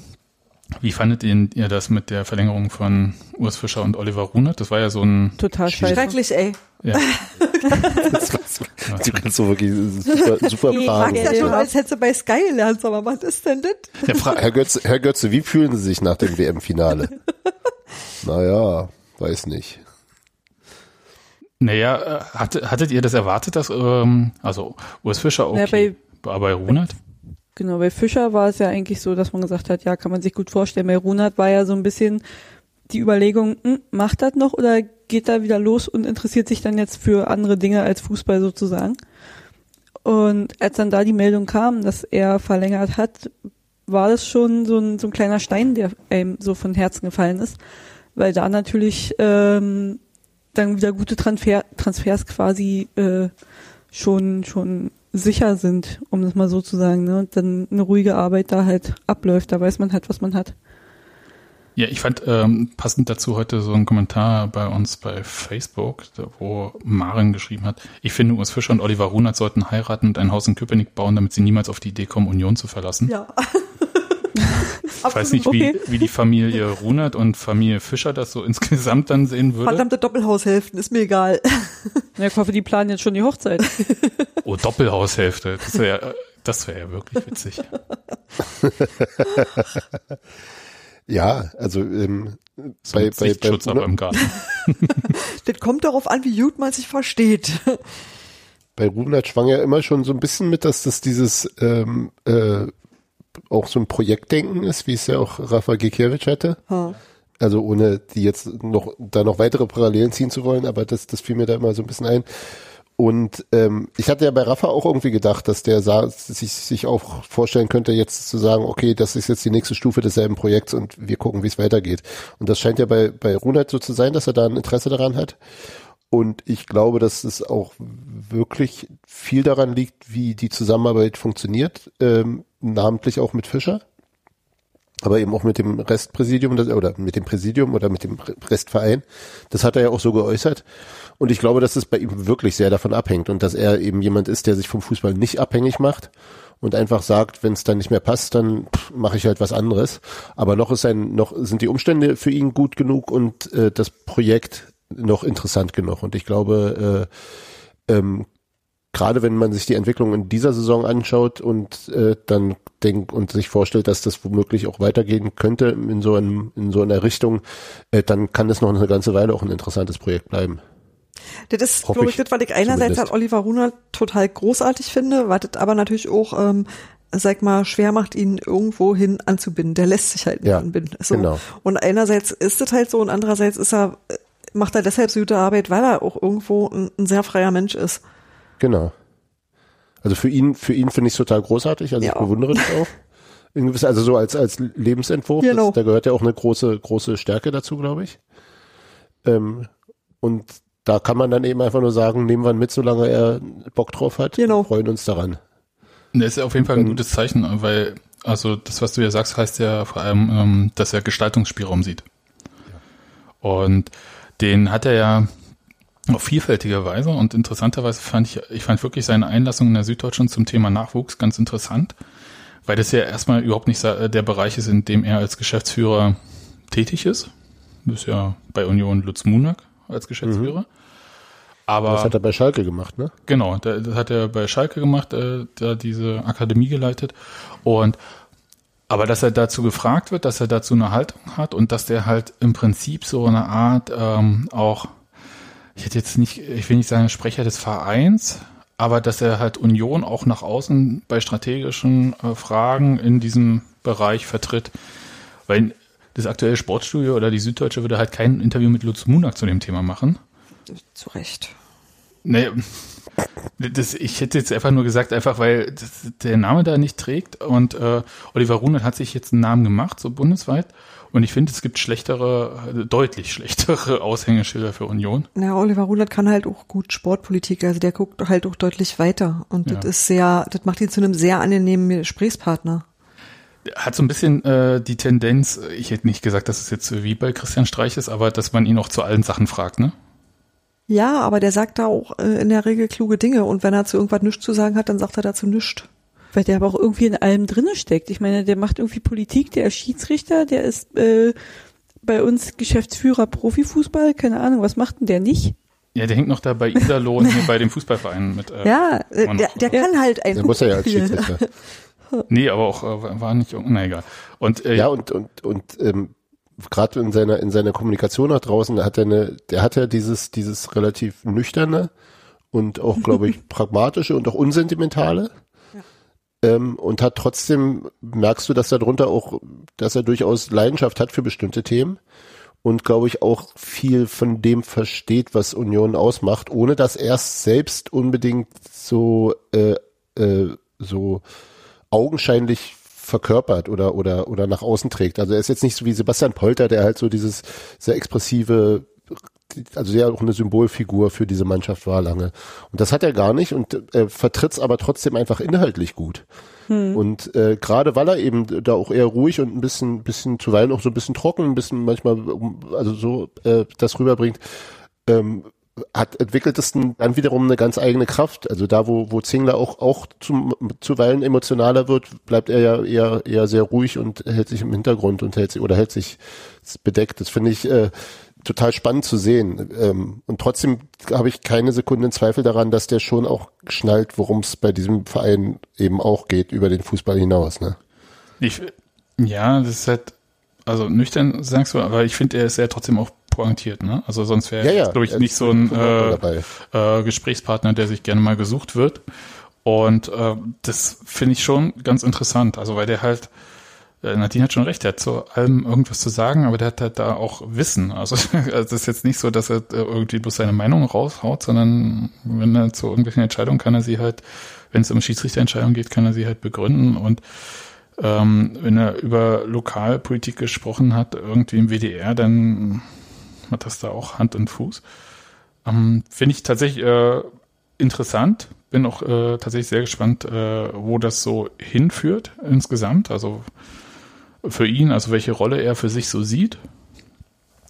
Wie fandet ihr, ihr das mit der Verlängerung von Urs Fischer und Oliver Runert? Das war ja so ein, Total scheiße. Schrecklich, ey. ja, Du kannst so wirklich super, super Du Fragen. fragst ja schon, als hättest du bei Sky gelernt, mal, was ist denn das? Ja, Herr, Götze, Herr Götze, wie fühlen Sie sich nach dem WM-Finale? naja, weiß nicht. Naja, äh, hatte, hattet ihr das erwartet, dass, ähm, also Urs Fischer Ja, okay, aber bei Runert? Genau, bei Fischer war es ja eigentlich so, dass man gesagt hat, ja, kann man sich gut vorstellen. Bei Runert war ja so ein bisschen die Überlegung, hm, macht das noch oder geht da wieder los und interessiert sich dann jetzt für andere Dinge als Fußball sozusagen. Und als dann da die Meldung kam, dass er verlängert hat, war das schon so ein, so ein kleiner Stein, der einem so von Herzen gefallen ist, weil da natürlich ähm, dann wieder gute Transfer, Transfers quasi äh, schon schon sicher sind, um das mal so zu sagen, ne? Und dann eine ruhige Arbeit da halt abläuft, da weiß man halt, was man hat. Ja, ich fand ähm, passend dazu heute so ein Kommentar bei uns bei Facebook, wo Maren geschrieben hat, ich finde, Urs Fischer und Oliver Runert sollten heiraten und ein Haus in Köpenick bauen, damit sie niemals auf die Idee kommen, Union zu verlassen. Ja. ich weiß nicht, Okay. wie, wie die Familie Runert und Familie Fischer das so insgesamt dann sehen würde. Verdammte Doppelhaushälften, ist mir egal. Ja, ich hoffe, die planen jetzt schon die Hochzeit. Oh, Doppelhaushälfte. Das wäre das wäre ja wirklich witzig. Ja, also ähm, So bei, bei, bei, aber im Garten. Das kommt darauf an, wie gut man sich versteht. bei Runert schwang ja immer schon so ein bisschen mit, dass das dieses ähm, äh, auch so ein Projektdenken ist, wie es ja auch Rafa Gikiewicz hatte. Ha. Also ohne die jetzt noch da noch weitere Parallelen ziehen zu wollen, aber das, das fiel mir da immer so ein bisschen ein. Und ähm, ich hatte ja bei Rafa auch irgendwie gedacht, dass der sah, sich, sich auch vorstellen könnte, jetzt zu sagen, okay, das ist jetzt die nächste Stufe desselben Projekts und wir gucken, wie es weitergeht. Und das scheint ja bei, bei Runert so zu sein, dass er da ein Interesse daran hat. Und ich glaube, dass es auch wirklich viel daran liegt, wie die Zusammenarbeit funktioniert, ähm, namentlich auch mit Fischer aber eben auch mit dem Restpräsidium das- oder mit dem Präsidium oder mit dem Restverein. Das hat er ja auch so geäußert. Und ich glaube, dass es bei ihm wirklich sehr davon abhängt und dass er eben jemand ist, der sich vom Fußball nicht abhängig macht und einfach sagt, wenn es dann nicht mehr passt, dann mache ich halt was anderes. Aber noch ist ein, noch sind die Umstände für ihn gut genug und äh, das Projekt noch interessant genug. Und ich glaube, äh, ähm, gerade wenn man sich die Entwicklung in dieser Saison anschaut und äh, dann denkt und sich vorstellt, dass das womöglich auch weitergehen könnte in so einem in so einer Richtung, äh, dann kann das noch eine ganze Weile auch ein interessantes Projekt bleiben. Das ist, glaube ich, das, was ich einerseits an Oliver Runert total großartig finde, was das aber natürlich auch, ähm, sag mal, schwer macht, ihn irgendwo hin anzubinden. Der lässt sich halt nicht Ja, anbinden. So. genau. Und einerseits ist es halt so und andererseits ist er, macht er deshalb so gute Arbeit, weil er auch irgendwo ein, ein sehr freier Mensch ist. Genau. Also für ihn, für ihn finde ich es total großartig. Also Ja. ich bewundere das auch. In gewisser, also so als als Lebensentwurf. Genau. Das, da gehört ja auch eine große große Stärke dazu, glaube ich. Ähm, und da kann man dann eben einfach nur sagen, nehmen wir ihn mit, solange er Bock drauf hat. Genau. Wir freuen uns daran. Das ist ja auf jeden Fall ein Ähm, gutes Zeichen, weil, also das, was du ja sagst, heißt ja vor allem, ähm, dass er Gestaltungsspielraum sieht. Und den hat er ja auf vielfältige Weise und interessanterweise fand ich, ich fand wirklich seine Einlassung in der Süddeutschen zum Thema Nachwuchs ganz interessant, weil das ja erstmal überhaupt nicht sa- der Bereich ist, in dem er als Geschäftsführer tätig ist. Das ist ja bei Union Lutz Munak als Geschäftsführer. Aber Das hat er bei Schalke gemacht, ne? Genau, da- das hat er bei Schalke gemacht, äh, da diese Akademie geleitet. Und aber dass er dazu gefragt wird, dass er dazu eine Haltung hat und dass der halt im Prinzip so eine Art ähm, auch, ich hätte jetzt nicht, ich will nicht sagen Sprecher des Vereins, aber dass er halt Union auch nach außen bei strategischen äh, Fragen in diesem Bereich vertritt. Weil das aktuelle Sportstudio oder die Süddeutsche würde halt kein Interview mit Lutz Munak zu dem Thema machen. Zu Recht. Nee, das, ich hätte jetzt einfach nur gesagt, einfach weil das, der Name da nicht trägt und äh, Oliver Runert hat sich jetzt einen Namen gemacht, so bundesweit. Und ich finde, es gibt schlechtere, deutlich schlechtere Aushängeschilder für Union. Ja, Oliver Runert kann halt auch gut Sportpolitik, also der guckt halt auch deutlich weiter. Und Ja. das ist sehr, das macht ihn zu einem sehr angenehmen Gesprächspartner. Hat so ein bisschen äh, die Tendenz, ich hätte nicht gesagt, dass es jetzt wie bei Christian Streich ist, aber dass man ihn auch zu allen Sachen fragt, ne? Ja, aber der sagt da auch äh, in der Regel kluge Dinge und wenn er zu irgendwas nichts zu sagen hat, dann sagt er dazu nichts. Weil der aber auch irgendwie in allem drinne steckt. Ich meine, der macht irgendwie Politik, der ist Schiedsrichter, der ist äh, bei uns Geschäftsführer Profifußball, keine Ahnung, was macht denn der nicht? Ja, der hängt noch da bei Iserlohn hier bei dem Fußballverein mit. Äh, Ja, äh, der, der kann halt ein Der muss ja als spielen. Schiedsrichter. Nee, aber auch äh, war nicht, na egal. Und äh, Ja, und, und, und ähm, gerade in seiner, in seiner Kommunikation nach draußen hat er eine, der hat ja dieses, dieses relativ nüchterne und auch, glaube ich, pragmatische und auch unsentimentale. Ähm, und hat trotzdem, merkst du, dass er darunter auch, dass er durchaus Leidenschaft hat für bestimmte Themen und glaube ich auch viel von dem versteht, was Union ausmacht, ohne dass er es selbst unbedingt so, äh, äh, so augenscheinlich verkörpert oder oder oder nach außen trägt. Also er ist jetzt nicht so wie Sebastian Polter, der halt so dieses sehr expressive, also der auch eine Symbolfigur für diese Mannschaft war lange. Und das hat er gar nicht und äh, vertritt es aber trotzdem einfach inhaltlich gut. Und äh, gerade weil er eben da auch eher ruhig und ein bisschen, bisschen zuweilen auch so ein bisschen trocken, ein bisschen manchmal, also so äh, das rüberbringt, ähm, hat entwickelt es dann wiederum eine ganz eigene Kraft. Also da, wo, wo Zingler auch, auch zum, zuweilen emotionaler wird, bleibt er ja eher, eher sehr ruhig und hält sich im Hintergrund und hält sich, oder hält sich bedeckt. Das finde ich äh, total spannend zu sehen. Ähm, und trotzdem habe ich keine Sekunde Zweifel daran, dass der schon auch schnallt, worum es bei diesem Verein eben auch geht, über den Fußball hinaus. Ne? Ich, ja, das ist halt, also nüchtern sagst du, aber ich finde, er ist ja trotzdem auch pointiert, ne? Also sonst wäre Ja, er, ja. glaube ich, nicht so ein äh, äh, Gesprächspartner, der sich gerne mal gesucht wird. Und äh, das finde ich schon ganz interessant. Also weil der halt, äh, Nadine hat schon recht, der hat zu allem irgendwas zu sagen, aber der hat halt da auch Wissen. Also es ist jetzt nicht so, dass er äh, irgendwie bloß seine Meinung raushaut, sondern wenn er zu irgendwelchen Entscheidungen kann er sie halt, wenn es um Schiedsrichterentscheidungen geht, kann er sie halt begründen und ähm, wenn er über Lokalpolitik gesprochen hat, irgendwie im WDR, dann hat das da auch Hand und Fuß. Ähm, Finde ich tatsächlich äh, interessant. Bin auch äh, tatsächlich sehr gespannt, äh, wo das so hinführt insgesamt. Also für ihn, also welche Rolle er für sich so sieht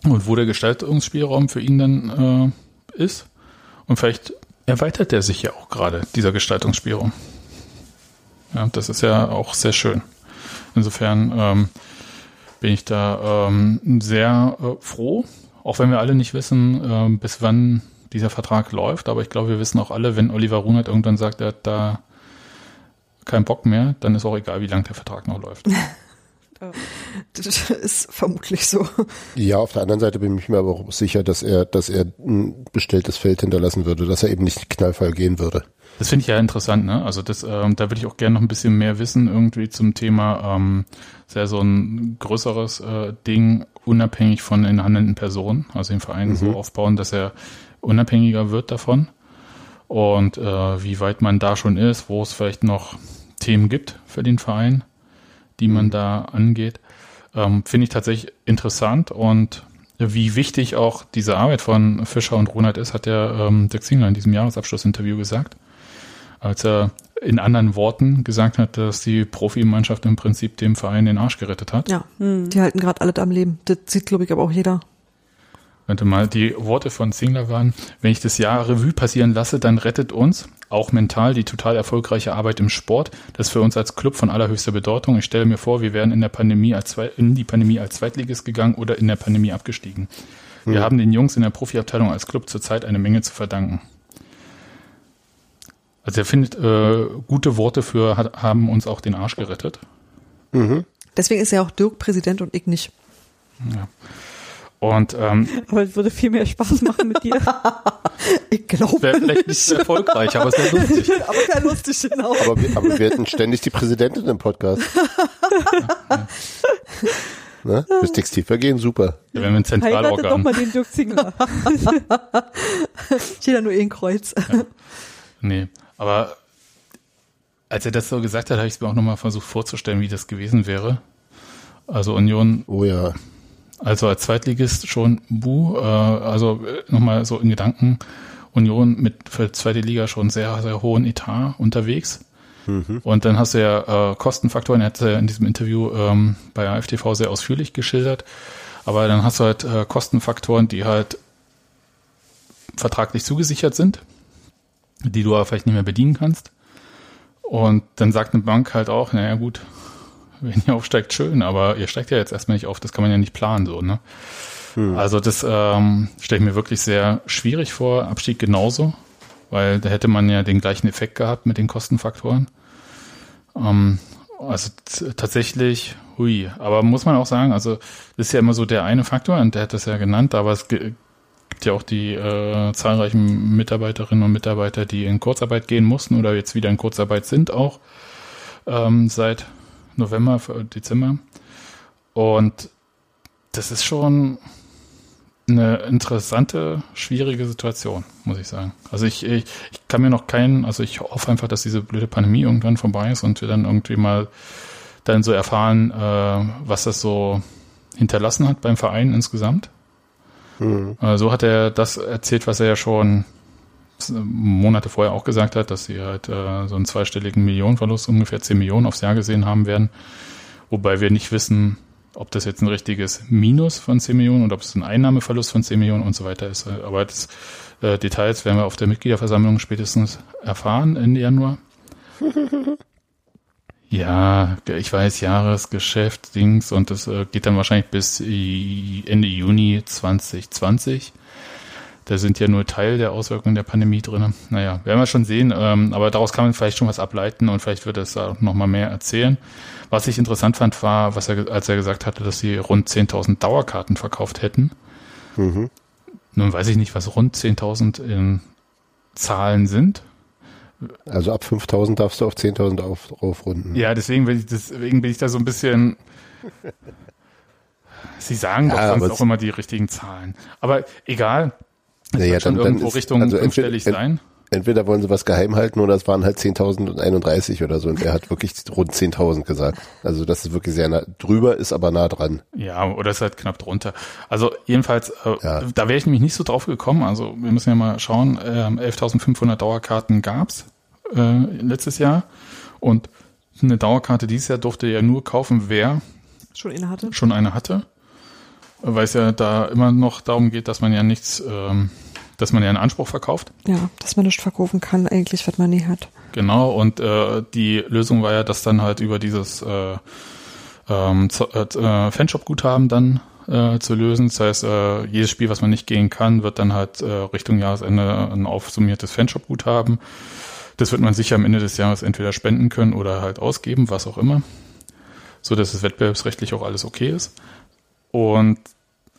und wo der Gestaltungsspielraum für ihn dann äh, ist. Und vielleicht erweitert er sich ja auch gerade, dieser Gestaltungsspielraum. Ja, das ist ja auch sehr schön. Insofern ähm, bin ich da ähm, sehr äh, froh, auch wenn wir alle nicht wissen, ähm, bis wann dieser Vertrag läuft. Aber ich glaube, wir wissen auch alle, wenn Oliver Runert irgendwann sagt, er hat da keinen Bock mehr, dann ist auch egal, wie lang der Vertrag noch läuft. Das ist vermutlich so. Ja, auf der anderen Seite bin ich mir aber auch sicher, dass er, dass er ein bestelltes Feld hinterlassen würde, dass er eben nicht knallfall gehen würde. Das finde ich ja interessant, ne? Also das, ähm, da würde ich auch gerne noch ein bisschen mehr wissen, irgendwie zum Thema, ähm, sehr so ein größeres äh, Ding, unabhängig von den handelnden Personen, also den Verein so aufbauen, dass er unabhängiger wird davon. Und äh, wie weit man da schon ist, wo es vielleicht noch Themen gibt für den Verein, die man da angeht, ähm, finde ich tatsächlich interessant und wie wichtig auch diese Arbeit von Fischer und Ronald ist, hat der ähm, Dirk Zingler in diesem Jahresabschlussinterview gesagt als er in anderen Worten gesagt hat, dass die Profimannschaft im Prinzip dem Verein den Arsch gerettet hat. Ja, die halten gerade alles am Leben. Das sieht, glaube ich, aber auch jeder. Warte mal, die Worte von Zingler waren, wenn ich das Jahr Revue passieren lasse, dann rettet uns, auch mental, die total erfolgreiche Arbeit im Sport. Das ist für uns als Club von allerhöchster Bedeutung. Ich stelle mir vor, wir wären in der Pandemie als Zwei- in die Pandemie als Zweitligist gegangen oder in der Pandemie abgestiegen. Wir haben den Jungs in der Profiabteilung als Club zurzeit eine Menge zu verdanken. Also er findet äh, gute Worte für hat, haben uns auch den Arsch gerettet. Deswegen ist ja auch Dirk Präsident und ich nicht. Und ähm, Aber es würde viel mehr Spaß machen mit dir. Ich glaube wäre vielleicht nicht so erfolgreich, aber es wäre lustig. aber sehr lustig, genau. Aber wir, aber wir hätten ständig die Präsidentin im Podcast. Ne? Fürs Textilvergehen super. Ja, wenn wir ein Heirate doch Zentralorgan. mal den Dirk Zingler. Steht da nur eh ein Kreuz. Nee, aber als er das so gesagt hat, habe ich es mir auch nochmal versucht vorzustellen, wie das gewesen wäre. Also Union, Oh ja. Also als Zweitligist schon Bu, äh, also äh, nochmal so in Gedanken, Union mit für die zweite Liga schon sehr, sehr hohen Etat unterwegs. Und dann hast du ja äh, Kostenfaktoren, er hat ja in diesem Interview ähm, bei AFTV sehr ausführlich geschildert, aber dann hast du halt äh, Kostenfaktoren, die halt vertraglich zugesichert sind, die du aber vielleicht nicht mehr bedienen kannst. Und dann sagt eine Bank halt auch, naja gut, wenn ihr aufsteigt, schön, aber ihr steigt ja jetzt erstmal nicht auf, das kann man ja nicht planen, so, ne? Also das ähm, stelle ich mir wirklich sehr schwierig vor, Abstieg genauso, weil da hätte man ja den gleichen Effekt gehabt mit den Kostenfaktoren. Ähm, also tatsächlich, hui, aber muss man auch sagen, also das ist ja immer so der eine Faktor, und der hat das ja genannt, aber es gibt ja auch die äh, zahlreichen Mitarbeiterinnen und Mitarbeiter, die in Kurzarbeit gehen mussten oder jetzt wieder in Kurzarbeit sind auch ähm, seit November, äh, Dezember. Und das ist schon eine interessante, schwierige Situation, muss ich sagen. Also ich, ich, ich kann mir noch keinen, also ich hoffe einfach, dass diese blöde Pandemie irgendwann vorbei ist und wir dann irgendwie mal dann so erfahren, äh, was das so hinterlassen hat beim Verein insgesamt. Äh, so hat er das erzählt, was er ja schon Monate vorher auch gesagt hat, dass sie halt äh, so einen zweistelligen Millionenverlust, ungefähr 10 Millionen aufs Jahr gesehen haben werden. Wobei wir nicht wissen, ob das jetzt ein richtiges Minus von 10 Millionen oder ob es ein Einnahmeverlust von 10 Millionen und so weiter ist. Aber das äh, Details werden wir auf der Mitgliederversammlung spätestens erfahren Ende Januar. Ja, ich weiß, Jahresgeschäft, Dings, und das äh, geht dann wahrscheinlich bis i- Ende Juni 2020. Da sind ja nur Teil der Auswirkungen der Pandemie drin. Naja, werden wir schon sehen, ähm, aber daraus kann man vielleicht schon was ableiten und vielleicht wird es da noch mal mehr erzählen. Was ich interessant fand, war, was er, als er gesagt hatte, dass sie rund 10.000 Dauerkarten verkauft hätten. Nun weiß ich nicht, was rund 10.000 in Zahlen sind. Also ab 5000 darfst du auf 10.000 auf, aufrunden. Ja, deswegen bin ich, deswegen bin ich da so ein bisschen. Sie sagen doch Ja, sonst auch immer die richtigen Zahlen. Aber egal. Naja, wird schon dann- dann irgendwo ist- Richtung also entweder- fünfstellig ent- sein. Entweder wollen sie was geheim halten oder es waren halt 10.031 oder so und er hat wirklich rund 10.000 gesagt. Also das ist wirklich sehr nah drüber, ist aber nah dran. Ja, oder ist halt knapp drunter. Also jedenfalls, äh, Ja. da wäre ich nämlich nicht so drauf gekommen. Also wir müssen ja mal schauen, ähm, 11.500 Dauerkarten gab's äh, letztes Jahr. Und eine Dauerkarte dieses Jahr durfte ja nur kaufen, wer Schon inne hatte. schon eine hatte. Weil es ja da immer noch darum geht, dass man ja nichts, ähm, dass man ja einen Anspruch verkauft. Ja, dass man nicht verkaufen kann, eigentlich, was man nie hat. Genau, und äh, die Lösung war ja, dass dann halt über dieses äh, ähm, Z- äh, Fanshop-Guthaben dann äh, zu lösen. Das heißt, äh, jedes Spiel, was man nicht gehen kann, wird dann halt äh, Richtung Jahresende ein aufsummiertes Fanshop-Guthaben. Das wird man sicher am Ende des Jahres entweder spenden können oder halt ausgeben, was auch immer. So dass es wettbewerbsrechtlich auch alles okay ist. Und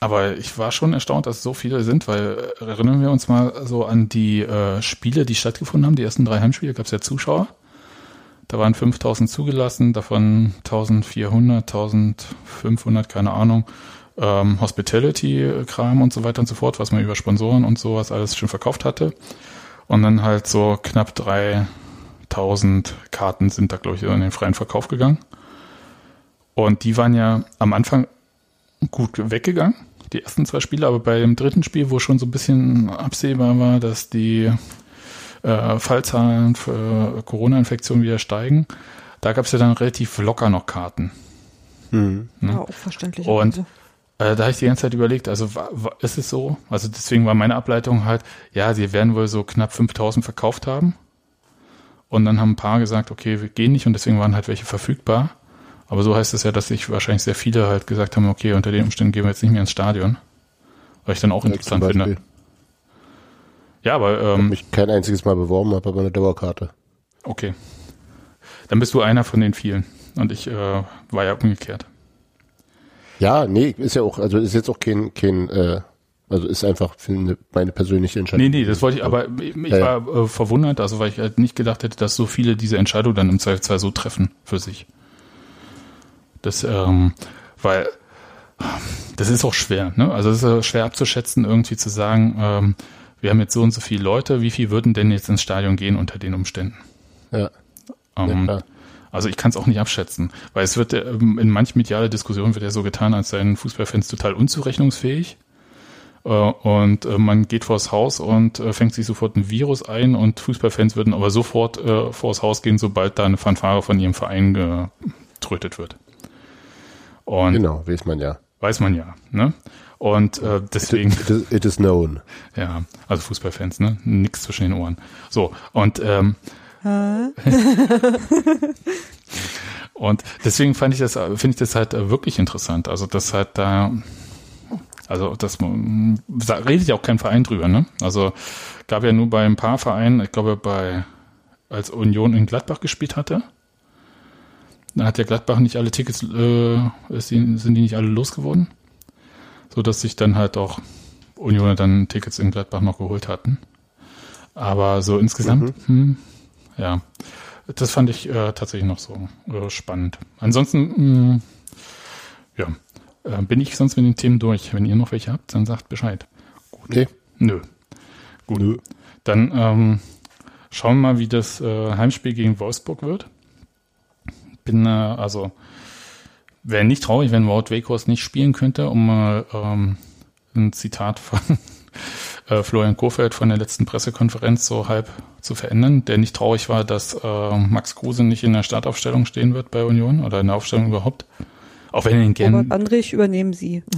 aber ich war schon erstaunt, dass es so viele sind, weil äh, erinnern wir uns mal so an die äh, Spiele, die stattgefunden haben. Die ersten drei Heimspiele gab es ja Zuschauer. Da waren 5000 zugelassen, davon 1400, 1500, keine Ahnung, ähm, Hospitality-Kram und so weiter und so fort, was man über Sponsoren und sowas alles schon verkauft hatte. Und dann halt so knapp 3000 Karten sind da, glaube ich, in den freien Verkauf gegangen. Und die waren ja am Anfang gut weggegangen, die ersten zwei Spiele, aber bei dem dritten Spiel, wo schon so ein bisschen absehbar war, dass die äh, Fallzahlen für Corona-Infektionen wieder steigen, da gab es ja dann relativ locker noch Karten. Mhm. Ja, auch verständlich. Und äh, da habe ich die ganze Zeit überlegt, also wa, wa, ist es so? Also deswegen war meine Ableitung halt, ja, sie werden wohl so knapp 5000 verkauft haben. Und dann haben ein paar gesagt, okay, wir gehen nicht und deswegen waren halt welche verfügbar. Aber so heißt es ja, dass sich wahrscheinlich sehr viele halt gesagt haben, okay, unter den Umständen gehen wir jetzt nicht mehr ins Stadion. Was ich dann auch Ja, interessant finde. Ja, aber Ich ähm, mich kein einziges Mal beworben, habe aber eine Dauerkarte. okay. Dann bist du einer von den vielen. Und ich äh, war ja umgekehrt. Ja, nee, ist ja auch, also ist jetzt auch kein, kein äh, also ist einfach eine, meine persönliche Entscheidung. Nee, nee, das wollte ich, aber ich Ja, ja. war äh, verwundert, also weil ich halt nicht gedacht hätte, dass so viele diese Entscheidung dann im Zweifelsfall so treffen für sich. Das, ähm, weil Das ist auch schwer, ne? Also es ist schwer abzuschätzen, irgendwie zu sagen, ähm, wir haben jetzt so und so viele Leute, wie viel würden denn jetzt ins Stadion gehen unter den Umständen? Ja. Ähm, Ja, also ich kann es auch nicht abschätzen, weil es wird ähm, in manchen mediale Diskussionen wird ja so getan, als seien Fußballfans total unzurechnungsfähig. Äh, Und äh, man geht vors Haus und äh, fängt sich sofort ein Virus ein und Fußballfans würden aber sofort vors Haus gehen, sobald da eine Fanfare von ihrem Verein getrötet wird. Und Genau, weiß man ja. weiß man ja, ne? Und äh, deswegen, It is, it is known. ja, also Fußballfans, ne? Nix zwischen den Ohren. So, und ähm, und deswegen fand ich das, finde ich das halt äh, wirklich interessant. Also das halt da, also das man- da redet ja auch kein Verein drüber, ne? Also gab ja nur bei ein paar Vereinen, ich glaube bei als Union in Gladbach gespielt hatte, da hat ja Gladbach nicht alle Tickets, äh, sind die nicht alle losgeworden, so dass sich dann halt auch Union dann Tickets in Gladbach noch geholt hatten. Aber so insgesamt, hm, ja, das fand ich äh, tatsächlich noch so äh, spannend. Ansonsten, mh, ja, äh, bin ich sonst mit den Themen durch. Wenn ihr noch welche habt, dann sagt Bescheid. Nee. Nö. Gut. Nö. Dann ähm, schauen wir mal, wie das äh, Heimspiel gegen Wolfsburg wird. Bin äh, also wäre nicht traurig, wenn Wout Weghorst nicht spielen könnte, um mal ähm, ein Zitat von äh, Florian Kohfeldt von der letzten Pressekonferenz so halb zu verändern, der nicht traurig war, dass äh, Max Kruse nicht in der Startaufstellung stehen wird bei Union oder in der Aufstellung überhaupt. Auch wenn er ihn gern Robert Andrich, übernehmen Sie.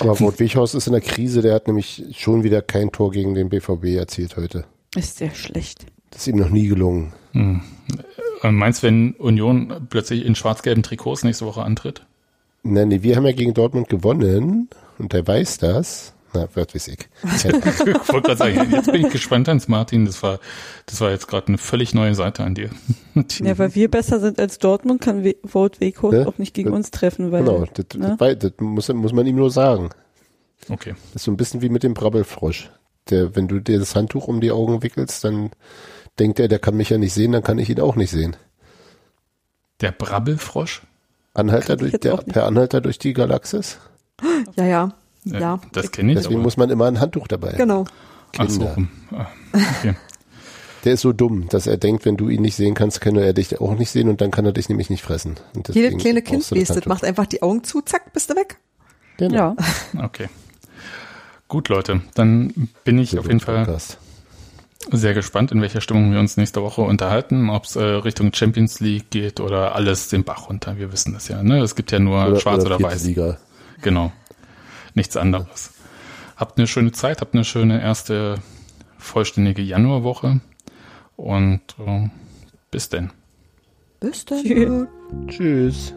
Aber Wout Weghorst ist in der Krise, der hat nämlich schon wieder kein Tor gegen den BVB erzielt heute. Ist sehr schlecht. Das ist ihm noch nie gelungen. äh, meinst, wenn Union plötzlich in schwarz-gelben Trikots nächste Woche antritt? Nein, nee, wir haben ja gegen Dortmund gewonnen und der weiß das. Na, was weiß ich. Ich wollte gerade sagen, jetzt bin ich gespannt, Hans Martin. Das war, das war jetzt gerade eine völlig neue Seite an dir. Ja, weil wir besser sind als Dortmund, kann We Vote Weghorst Ne? auch nicht gegen Ja. uns treffen, weil Genau, das, ne? das, das muss, muss man ihm nur sagen. Okay. Das ist so ein bisschen wie mit dem Brabbelfrosch. Der, wenn du dir das Handtuch um die Augen wickelst, dann denkt er, der kann mich ja nicht sehen, dann kann ich ihn auch nicht sehen. Der Brabbelfrosch? Anhalter durch, der, per Anhalter durch die Galaxis? Ja, ja. Äh, Ja. Das kenne ich, Deswegen aber. muss man immer ein Handtuch dabei. haben. Genau. Ach so. Kinder. Ah, Okay. Der ist so dumm, dass er denkt, wenn du ihn nicht sehen kannst, kann er dich auch nicht sehen und dann kann er dich nämlich nicht fressen. Jedes deswegen kleine Kind Handtuch. macht einfach die Augen zu, zack, bist du weg. Genau. ja. Okay. Gut, Leute. Dann bin ich Sehr auf jeden Fall Podcast sehr gespannt, in welcher Stimmung wir uns nächste Woche unterhalten, ob es äh, Richtung Champions League geht oder alles den Bach runter. Wir wissen das ja. Ne? Es gibt ja nur oder, Schwarz oder, oder Weiß. Liga. Genau. Nichts anderes. Habt eine schöne Zeit, habt eine schöne erste vollständige Januarwoche und äh, bis denn. Bis dann. Tschüss. Tschüss.